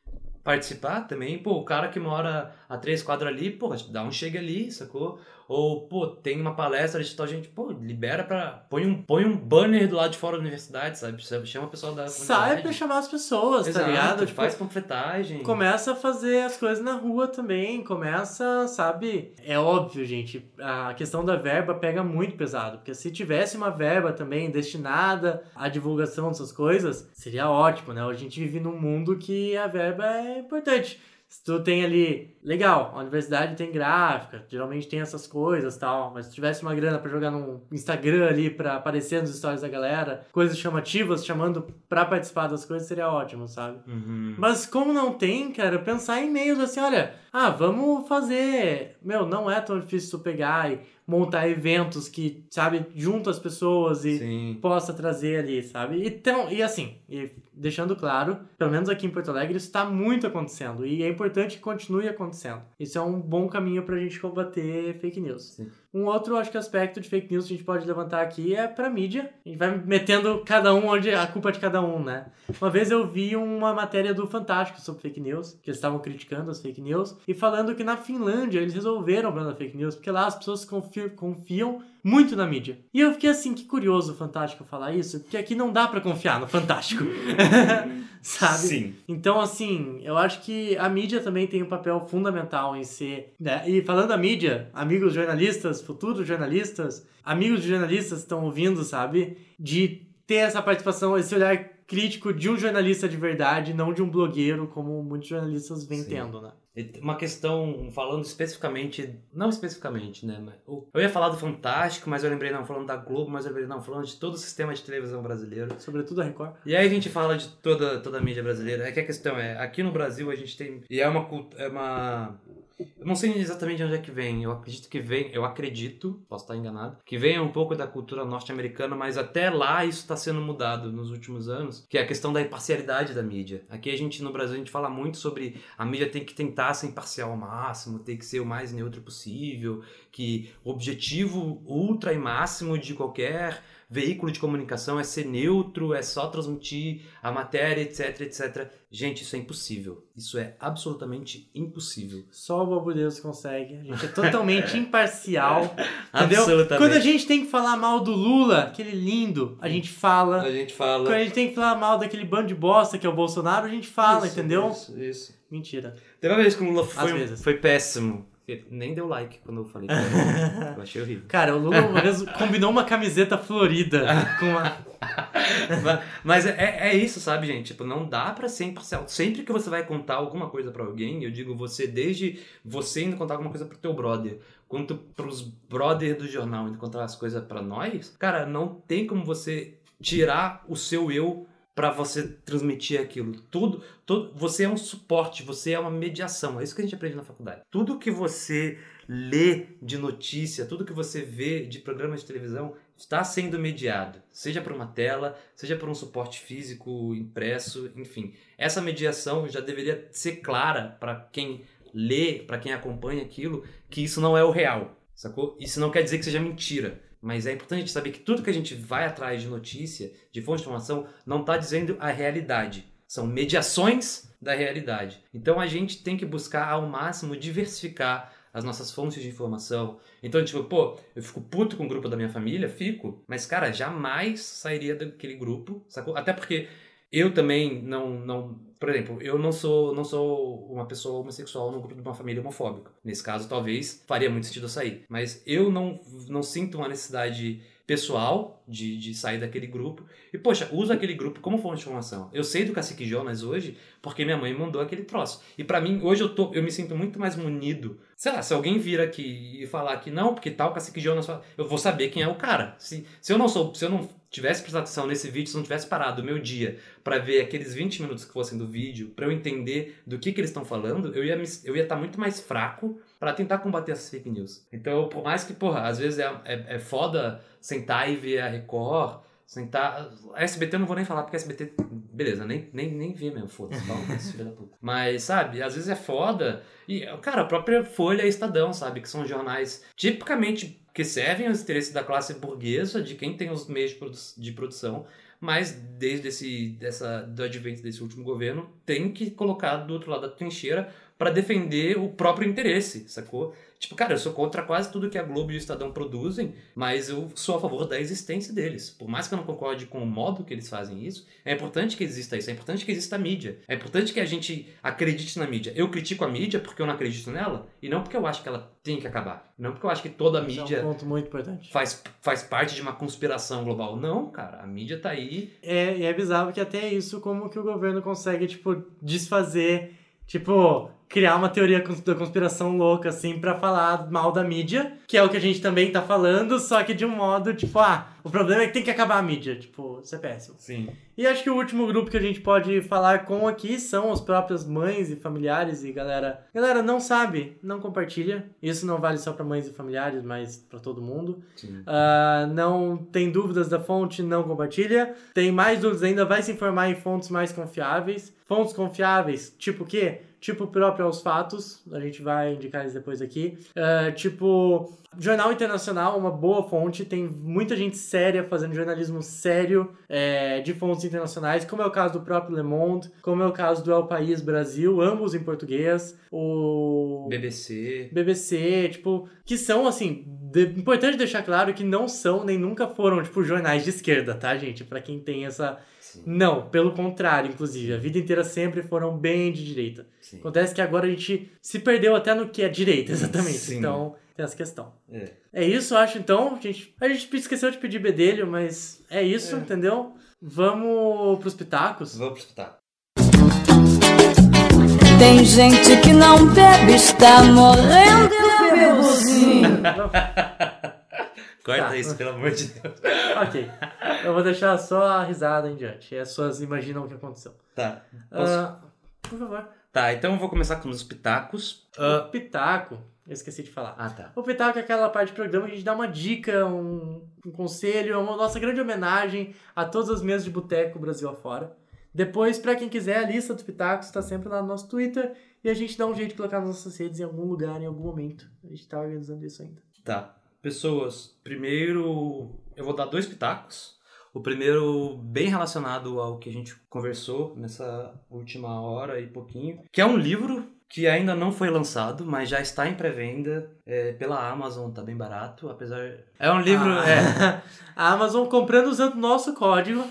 participar também. Pô, o cara que mora a três quadras ali, pô, dá um chega ali, sacou? Ou, pô, tem uma palestra de tal gente, pô, libera pra. Põe um, põe um banner do lado de fora da universidade, sabe? Chama o pessoal da. Sai pra chamar as pessoas, Exato, tá ligado? Tipo, faz panfletagem. Começa a fazer as coisas na rua também, começa, sabe? É óbvio, gente, a questão da verba pega muito pesado, porque se tivesse uma verba também destinada à divulgação dessas coisas, seria ótimo, né? A gente vive num mundo que a verba é importante. Se tu tem ali, legal, a universidade tem gráfica, geralmente tem essas coisas tal, mas se tivesse uma grana pra jogar no Instagram ali, pra aparecer nos stories da galera, coisas chamativas, chamando pra participar das coisas, seria ótimo, sabe? Uhum. Mas como não tem, cara, pensar em meios assim, olha, ah, vamos fazer. Meu, não é tão difícil tu pegar e montar eventos que, sabe, junta as pessoas e Sim. possa trazer ali, sabe? Então, e assim, e deixando claro, pelo menos aqui em Porto Alegre, isso está muito acontecendo e é importante que continue acontecendo. Isso é um bom caminho pra gente combater fake news. Sim. Um outro, acho que aspecto de fake news que a gente pode levantar aqui é pra mídia. A gente vai metendo cada um onde a culpa é de cada um, né? Uma vez eu vi uma matéria do Fantástico sobre fake news, que eles estavam criticando as fake news, e falando que na Finlândia eles resolveram o problema da fake news, porque lá as pessoas confiam muito na mídia. E eu fiquei assim, que curioso o Fantástico falar isso, porque aqui não dá pra confiar no Fantástico. Sabe? Sim. Então, assim, eu acho que a mídia também tem um papel fundamental em ser. Né? E falando da mídia, amigos jornalistas, futuros jornalistas, amigos de jornalistas estão ouvindo, sabe? De ter essa participação, esse olhar crítico de um jornalista de verdade, não de um blogueiro, como muitos jornalistas vêm Sim. tendo, né? Uma questão, falando especificamente, não especificamente, né? Eu ia falar do Fantástico, mas eu lembrei não falando da Globo, mas eu lembrei não falando de todo o sistema de televisão brasileiro. Sobretudo a Record. E aí a gente fala de toda, toda a mídia brasileira. É que a questão é, aqui no Brasil a gente tem. E é uma. É uma eu não sei exatamente de onde é que vem. Eu acredito que vem. Eu acredito, posso estar enganado, que vem um pouco da cultura norte-americana, mas até lá isso está sendo mudado nos últimos anos. Que é a questão da imparcialidade da mídia. Aqui a gente, no Brasil, a gente fala muito sobre a mídia tem que tentar ser imparcial ao máximo, tem que ser o mais neutro possível, que o objetivo ultra e máximo de qualquer veículo de comunicação é ser neutro, é só transmitir a matéria, etc, etc. Gente, isso é impossível. Isso é absolutamente impossível. Só o Bobo Deus consegue. A gente é totalmente imparcial. Entendeu? Absolutamente. Quando a gente tem que falar mal do Lula, aquele lindo, a gente fala. A gente fala. Quando a gente tem que falar mal daquele bando de bosta que é o Bolsonaro, a gente fala, Isso, entendeu? Isso, isso. Mentira. Teve uma vez que o Lula foi, foi péssimo. Nem deu like quando eu falei. Eu achei horrível. Cara, o Lula uma vez combinou uma camiseta florida com uma. Mas- é, é isso, sabe, gente? Tipo, não dá pra ser imparcial. Sempre que você vai contar alguma coisa pra alguém, eu digo você, desde você indo contar alguma coisa pro teu brother, quanto pros brother do jornal indo contar as coisas pra nós, cara, não tem como você tirar o seu eu pra você transmitir aquilo. Tudo, tudo, você é um suporte, você é uma mediação. É isso que a gente aprende na faculdade. Tudo que você lê de notícia, tudo que você vê de programa de televisão está sendo mediado, seja por uma tela, seja por um suporte físico impresso, enfim. Essa mediação já deveria ser clara para quem lê, para quem acompanha aquilo, que isso não é o real, sacou? Isso não quer dizer que seja mentira, mas é importante saber que tudo que a gente vai atrás de notícia, de fonte de informação, não está dizendo a realidade. São mediações da realidade. Então a gente tem que buscar ao máximo diversificar as nossas fontes de informação. Então, tipo, pô, eu fico puto com o grupo da minha família, fico, mas, cara, jamais sairia daquele grupo, sacou? Até porque eu também não, não, por exemplo, eu não sou, não sou uma pessoa homossexual no grupo de uma família homofóbica. Nesse caso, talvez faria muito sentido eu sair. Mas eu não, não sinto uma necessidade pessoal de, de sair daquele grupo. E, poxa, uso aquele grupo como fonte de informação. Eu sei do Cacique Jonas hoje porque minha mãe mandou aquele troço. E pra mim, hoje eu, tô, eu me sinto muito mais munido. Sei lá, se alguém vir aqui e falar que não, porque tal Cacique Jonas, eu vou saber quem é o cara. Se, se eu não sou, se eu não tivesse prestado atenção nesse vídeo, se não tivesse parado o meu dia pra ver aqueles 20 minutos que fossem do vídeo, pra eu entender do que, que eles estão falando, eu ia me- eu ia estar muito mais fraco pra tentar combater essas fake news. Então, por mais que, porra, às vezes é, é, é foda sentar e ver a Record, sentar. A SBT eu não vou nem falar, porque a SBT. Beleza, nem, nem, nem vê mesmo, foda-se, filho da puta. Mas, sabe, às vezes é foda. E, cara, a própria Folha e Estadão, sabe, que são jornais tipicamente que servem aos interesses da classe burguesa, de quem tem os meios de, produ- de produção, mas desde esse, dessa, do advento desse último governo, tem que colocar do outro lado da trincheira para defender o próprio interesse, sacou? Tipo, cara, eu sou contra quase tudo que a Globo e o Estadão produzem, mas eu sou a favor da existência deles. Por mais que eu não concorde com o modo que eles fazem isso, é importante que exista isso, é importante que exista a mídia. É importante que a gente acredite na mídia. Eu critico a mídia porque eu não acredito nela, e não porque eu acho que ela tem que acabar. Não porque eu acho que toda a Esse mídia é um ponto muito importante. faz, faz parte de uma conspiração global. Não, cara, a mídia tá aí. É, e é bizarro que até isso, como que o governo consegue, tipo, desfazer, tipo, criar uma teoria da conspiração louca, assim, pra falar mal da mídia, que é o que a gente também tá falando, só que de um modo, tipo, ah, o problema é que tem que acabar a mídia, tipo, isso é péssimo. Sim. E acho que o último grupo que a gente pode falar com aqui são as próprias mães e familiares e galera. Galera, não sabe, não compartilha. Isso não vale só pra mães e familiares, mas pra todo mundo. Sim. Ah, não tem dúvidas da fonte, não compartilha. Tem mais dúvidas ainda, vai se informar em fontes mais confiáveis. Fontes confiáveis, tipo o quê? Tipo próprio Aos Fatos, a gente vai indicar eles depois aqui. Ah, tipo, Jornal Internacional, uma boa fonte, tem muita gente séria fazendo jornalismo sério é, de fontes internacionais, como é o caso do próprio Le Monde, como é o caso do El País Brasil, ambos em português. O BBC. BBC, tipo, que são, assim, de- importante deixar claro que não são nem nunca foram, tipo, jornais de esquerda, tá, gente? Pra quem tem essa. Sim. Não, pelo contrário, inclusive, a vida inteira sempre foram bem de direita. Sim. Acontece que agora a gente se perdeu até no que é direita, exatamente. Sim. Então, tem essa questão. É. É isso, eu acho, então. Gente, a gente esqueceu de pedir bedelho, mas é isso, É. entendeu? Vamos pros pitacos? Vamos pro espetáculo. Tem gente que não bebe, está morrendo de bebuzinho. Corta Tá. isso, pelo amor de Deus. ok. Eu vou deixar só a risada em diante. E as pessoas imaginam o que aconteceu. Tá. Posso- Ah, por favor. Tá, então eu vou começar com os pitacos. Ah, Pitaco, eu esqueci de falar. ah, tá. O Pitaco é aquela parte do programa que a gente dá uma dica, um, um conselho, é uma nossa grande homenagem a todas as mesas de boteco Brasil afora. Depois, pra quem quiser, a lista dos Pitacos tá sempre lá no nosso Twitter e a gente dá um jeito de colocar nas nossas redes em algum lugar, em algum momento. A gente tá organizando isso ainda. Tá. Pessoas, primeiro eu vou dar dois pitacos. O primeiro bem relacionado ao que a gente conversou nessa última hora e pouquinho, que é um livro que ainda não foi lançado, mas já está em pré-venda é, pela Amazon, tá bem barato, apesar... É um livro... Ah. é, A Amazon comprando usando o nosso código.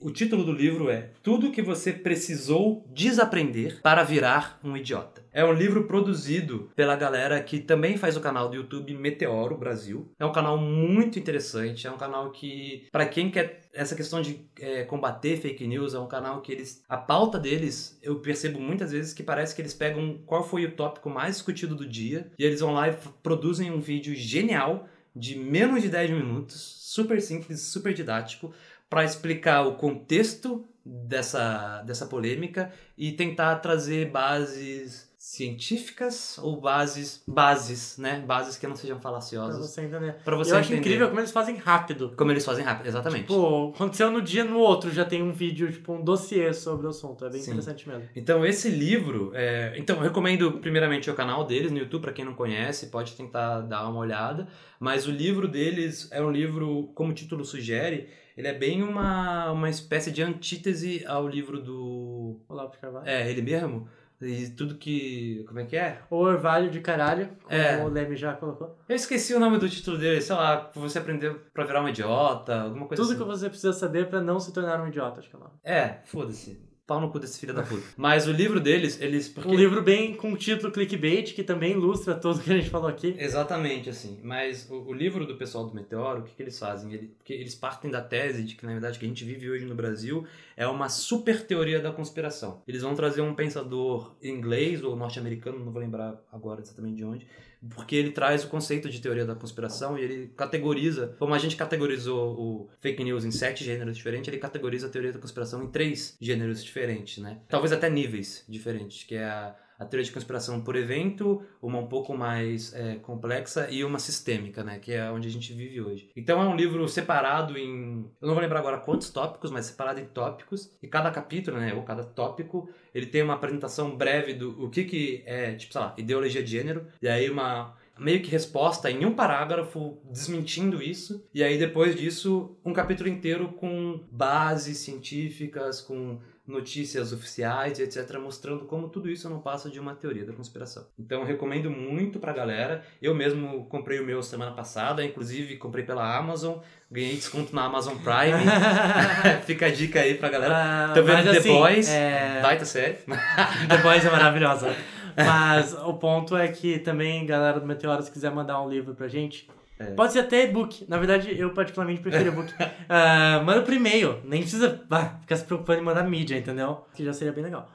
O título do livro é Tudo que você precisou desaprender para virar um idiota. É um livro produzido pela galera que também faz o canal do YouTube Meteoro Brasil. É um canal muito interessante, é um canal que, para quem quer essa questão de é, combater fake news, é um canal que eles. A pauta deles, eu percebo muitas vezes que parece que eles pegam qual foi o tópico mais discutido do dia e eles vão lá e produzem um vídeo genial de menos de 10 minutos, super simples, super didático, para explicar o contexto dessa, dessa polêmica e tentar trazer bases científicas ou bases bases, né? Bases que não sejam falaciosas você entender. para você eu acho entender incrível como eles fazem rápido. como eles fazem rápido, exatamente. Pô, aconteceu no dia no outro, já tem um vídeo, tipo, um dossiê sobre o assunto. É bem Sim. interessante mesmo. Então, esse livro. é, Então, eu recomendo primeiramente o canal deles no YouTube, para quem não conhece, pode tentar dar uma olhada. Mas o livro deles é um livro, como o título sugere, ele é bem uma, uma espécie de antítese ao livro do. Olavo de Carvalho. É, ele mesmo. E tudo que. Como é que é? O Orvalho de caralho, como É. o Leme já colocou. Eu esqueci o nome do título dele, sei lá, você aprender pra virar um idiota, alguma coisa Tudo assim. que você precisa saber pra não se tornar um idiota, acho que é o nome. É, foda-se. Pau no cu desse filho da puta. Mas o livro deles, eles. Porque... Um livro bem com título clickbait, que também ilustra tudo que a gente falou aqui. Exatamente, assim. Mas o, o livro do pessoal do Meteoro, o que, que eles fazem? Ele, porque eles partem da tese de que, na verdade, o que a gente vive hoje no Brasil é uma super teoria da conspiração. Eles vão trazer um pensador inglês ou norte-americano, não vou lembrar agora exatamente de onde, porque ele traz o conceito de teoria da conspiração e ele categoriza, como a gente categorizou o fake news em sete gêneros diferentes, ele categoriza a teoria da conspiração em três gêneros diferentes, né? Talvez até níveis diferentes, que é a a teoria de conspiração por evento, uma um pouco mais é, complexa e uma sistêmica, né? Que é onde a gente vive hoje. Então é um livro separado em. Eu não vou lembrar agora quantos tópicos, mas separado em tópicos. E cada capítulo, né? Ou cada tópico, ele tem uma apresentação breve do o que, que é, tipo, sei lá, ideologia de gênero. E aí uma meio que resposta em um parágrafo desmentindo isso. E aí depois disso, um capítulo inteiro com bases científicas, com notícias oficiais, etc., mostrando como tudo isso não passa de uma teoria da conspiração. Então, eu recomendo muito pra galera. Eu mesmo comprei o meu semana passada, inclusive comprei pela Amazon, ganhei desconto na Amazon Prime. Fica a dica aí pra galera. Ah, Tô vendo The assim, Boys, é- baita série. The Boys é maravilhosa. Mas o ponto é que também, galera do Meteoro, se quiser mandar um livro pra gente, É. pode ser até e-book. Na verdade, eu particularmente prefiro e-book. Ah, manda por e-mail. Nem precisa ah, ficar se preocupando em mandar mídia, entendeu? Que já seria bem legal.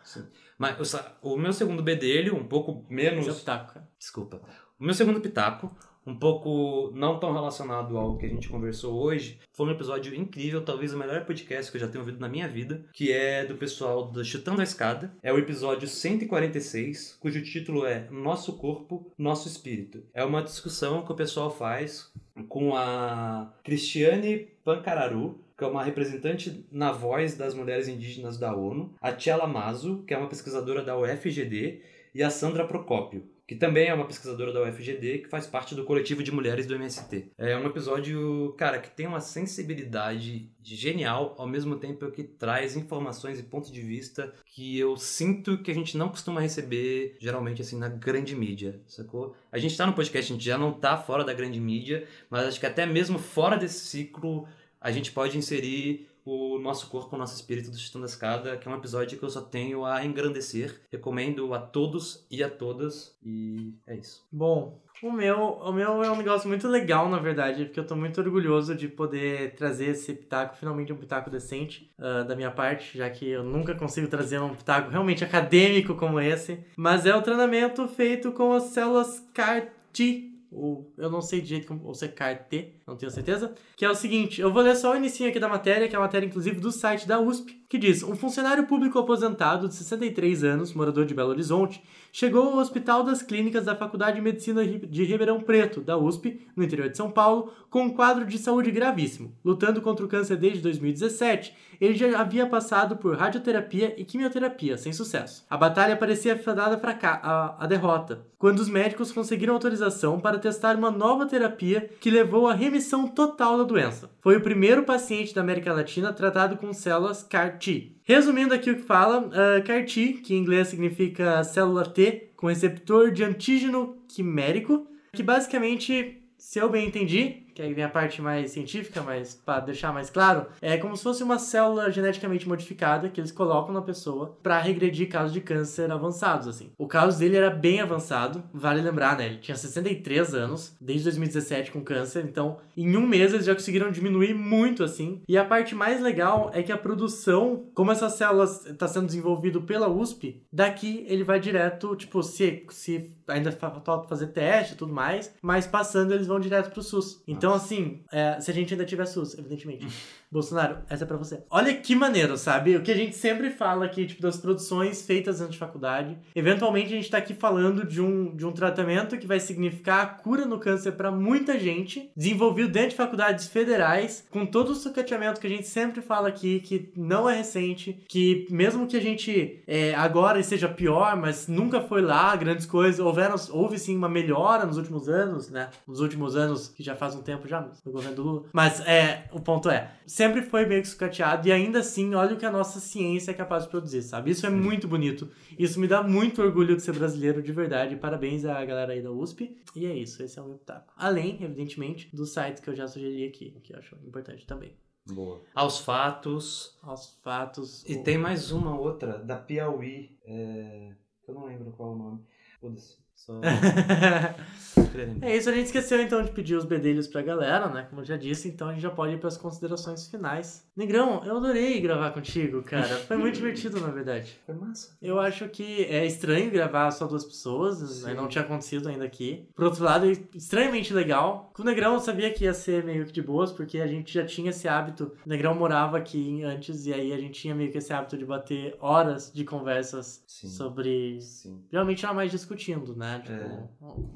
Mas o o meu segundo B dele, um pouco menos. Esse é o pitaco, cara. Desculpa. O meu segundo pitaco, um pouco não tão relacionado ao que a gente conversou hoje, foi um episódio incrível, talvez o melhor podcast que eu já tenho ouvido na minha vida, que é do pessoal do Chutando a Escada. É o episódio 146, cujo título é Nosso Corpo, Nosso Espírito. É uma discussão que o pessoal faz com a Cristiane Pancararu, que é uma representante na voz das mulheres indígenas da ONU, a Tia Mazo, que é uma pesquisadora da UFGD, e a Sandra Procópio, que também é uma pesquisadora da UFGD, que faz parte do coletivo de mulheres do MST. É um episódio, cara, que tem uma sensibilidade genial, ao mesmo tempo que traz informações e pontos de vista que eu sinto que a gente não costuma receber, geralmente, assim, na grande mídia, sacou? A gente tá no podcast, a gente já não tá fora da grande mídia, mas acho que até mesmo fora desse ciclo, a gente pode inserir o nosso corpo, o nosso espírito do Chutando a Escada, que é um episódio que eu só tenho a engrandecer. Recomendo a todos e a todas. E é isso. Bom, o meu, o meu é um negócio muito legal, na verdade, porque eu tô muito orgulhoso de poder trazer esse pitaco, finalmente um pitaco decente ah, da minha parte, já que eu nunca consigo trazer um pitaco realmente acadêmico como esse. Mas é o treinamento feito com as células CAR-T. Ou Eu não sei direito como, ou se é não tenho certeza. Que é o seguinte, eu vou ler só o inicinho aqui da matéria, que é a matéria inclusive do site da USP, que diz: Um funcionário público aposentado de 63 anos, morador de Belo Horizonte, chegou ao Hospital das Clínicas da Faculdade de Medicina de Ribeirão Preto, da USP, no interior de São Paulo, com um quadro de saúde gravíssimo. Lutando contra o câncer desde 2017, ele já havia passado por radioterapia e quimioterapia, sem sucesso. A batalha parecia fadada para a, a derrota, quando os médicos conseguiram autorização para testar uma nova terapia que levou à remissão total da doença. Foi o primeiro paciente da América Latina tratado com células CAR-T. Resumindo aqui o que fala, uh, CAR-T, que em inglês significa célula T, com receptor de antígeno quimérico, que basicamente, se eu bem entendi, que aí vem a parte mais científica, mas para deixar mais claro, é como se fosse uma célula geneticamente modificada que eles colocam na pessoa para regredir casos de câncer avançados, assim. O caso dele era bem avançado, vale lembrar, né? Ele tinha 63 anos, desde 2017 com câncer, então em um mês eles já conseguiram diminuir muito, assim. E a parte mais legal é que a produção, como essas células está sendo desenvolvido pela USP, daqui ele vai direto, tipo, se, se ainda falta fazer teste e tudo mais, mas passando eles vão direto pro SUS. Então, assim, é, se a gente ainda tiver SUS, evidentemente. Bolsonaro, essa é pra você. Olha que maneiro, sabe? O que a gente sempre fala aqui, tipo, das produções feitas antes de faculdade. Eventualmente a gente tá aqui falando de um, de um tratamento que vai significar a cura no câncer pra muita gente, desenvolvido dentro de faculdades federais, com todo o sucateamento que a gente sempre fala aqui, que não é recente, que mesmo que a gente é, agora esteja pior, mas nunca foi lá, grandes coisas, houveram, houve sim uma melhora nos últimos anos, né? Nos últimos anos, que já faz um tempo já, no governo do Lula. Mas é, o ponto é, sempre foi meio que sucateado e ainda assim, olha o que a nossa ciência é capaz de produzir, sabe? Isso é muito bonito. Isso me dá muito orgulho de ser brasileiro de verdade. Parabéns à galera aí da USP. E é isso, esse é o meu pitaco. Além, evidentemente, dos sites que eu já sugeri aqui, que eu acho importante também. Boa. Aos fatos. Aos fatos. E o- tem mais uma outra, da Piauí. É... Eu não lembro qual é o nome. Foda-se. Só. É isso, a gente esqueceu então de pedir os bedelhos pra galera, né? Como eu já disse, então a gente já pode ir pras considerações finais. Negrão, eu adorei gravar contigo, cara. Foi muito divertido, na verdade. Foi massa. Eu acho que é estranho gravar só duas pessoas, né? não tinha acontecido ainda aqui. Por outro lado, é extremamente legal. Com o Negrão eu sabia que ia ser meio que de boas, porque a gente já tinha esse hábito. O Negrão morava aqui antes, e aí a gente tinha meio que esse hábito de bater horas de conversas Sim. sobre. Sim. Geralmente era mais discutindo, né? Tipo, É.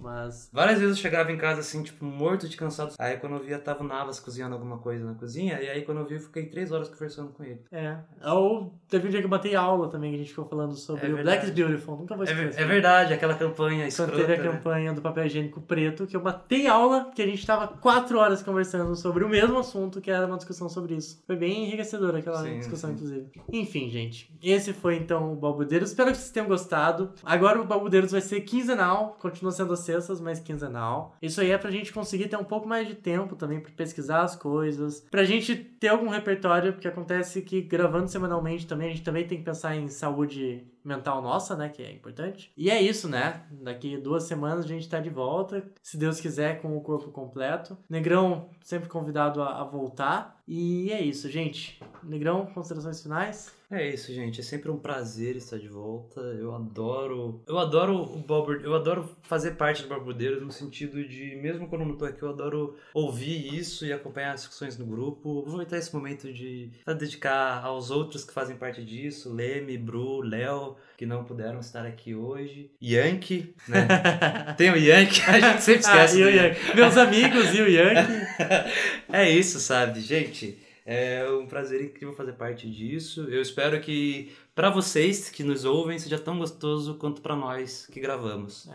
mas. Várias vezes eu chegava em casa assim, tipo, morto de cansado. Aí quando eu via, tava o Navas cozinhando alguma coisa na cozinha. E aí quando eu vi, eu fiquei três horas conversando com ele. É. Ou teve um dia que eu batei aula também, que a gente ficou falando sobre É o. Black is Beautiful. Nunca vou É, esquecer. é verdade, aquela campanha Quando escrota. teve a né? campanha do papel higiênico preto, que eu batei aula, que a gente tava quatro horas conversando sobre o mesmo assunto, que era uma discussão sobre isso. Foi bem enriquecedora aquela Sim, discussão, sim. inclusive. Enfim, gente. Esse foi então o Balbudeiros. Espero que vocês tenham gostado. Agora o Balbudeiros vai ser quinzenal, continua sendo sextas, mas quinzenal. Isso aí é pra gente conseguir ter um pouco mais de tempo também pra pesquisar as coisas, pra gente ter algum repertório, porque acontece que gravando semanalmente também, a gente também tem que pensar em saúde mental nossa, né, que é importante. E é isso, né? Daqui duas semanas a gente tá de volta, se Deus quiser, com o corpo completo. Negrão sempre convidado a, a voltar. E é isso, gente. Negrão, considerações finais? É isso, gente. É sempre um prazer estar de volta. Eu adoro. Eu adoro o Balbur... Eu adoro fazer parte do Barbudeiros no sentido de, mesmo quando eu não tô aqui, eu adoro ouvir isso e acompanhar as discussões no grupo. Vou aproveitar esse momento de pra dedicar aos outros que fazem parte disso: Leme, Bru, Léo, que não puderam estar aqui hoje. Yankee, né? Tem o Yankee, a gente sempre esquece. Ah, e o Yankee. Meus amigos e o Yankee. é isso, sabe, gente? É um prazer incrível fazer parte disso. Eu espero que pra vocês que nos ouvem seja tão gostoso quanto pra nós que gravamos.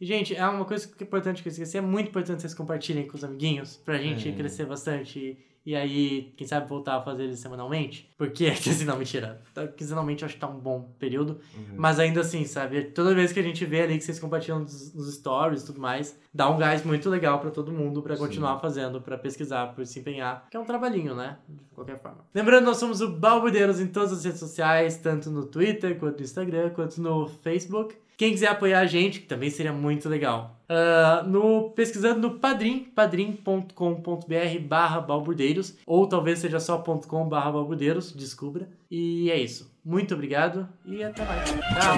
E, gente, é uma coisa que é importante que eu esqueci. É muito importante vocês compartilhem com os amiguinhos pra gente É. crescer bastante. E, aí, quem sabe voltar a fazer eles semanalmente. Porque, quinzenal, mentira. Tá- Quinzenalmente eu acho que tá um bom período. Uhum. Mas ainda assim, sabe? Toda vez que a gente vê ali que vocês compartilham nos, nos stories e tudo mais, dá um gás muito legal pra todo mundo pra Sim. continuar fazendo, pra pesquisar, pra se empenhar. Que é um trabalhinho, né? De qualquer forma. Lembrando, nós somos o Balbudeiros em todas as redes sociais, tanto no Twitter, quanto no Instagram, quanto no Facebook. Quem quiser apoiar a gente, que também seria muito legal. Ah, no, pesquisando no Padrim, padrim.com.br barra balbudeiros, ou talvez seja só .com barra balbudeiros, descubra. E é isso. Muito obrigado e até mais. Tchau.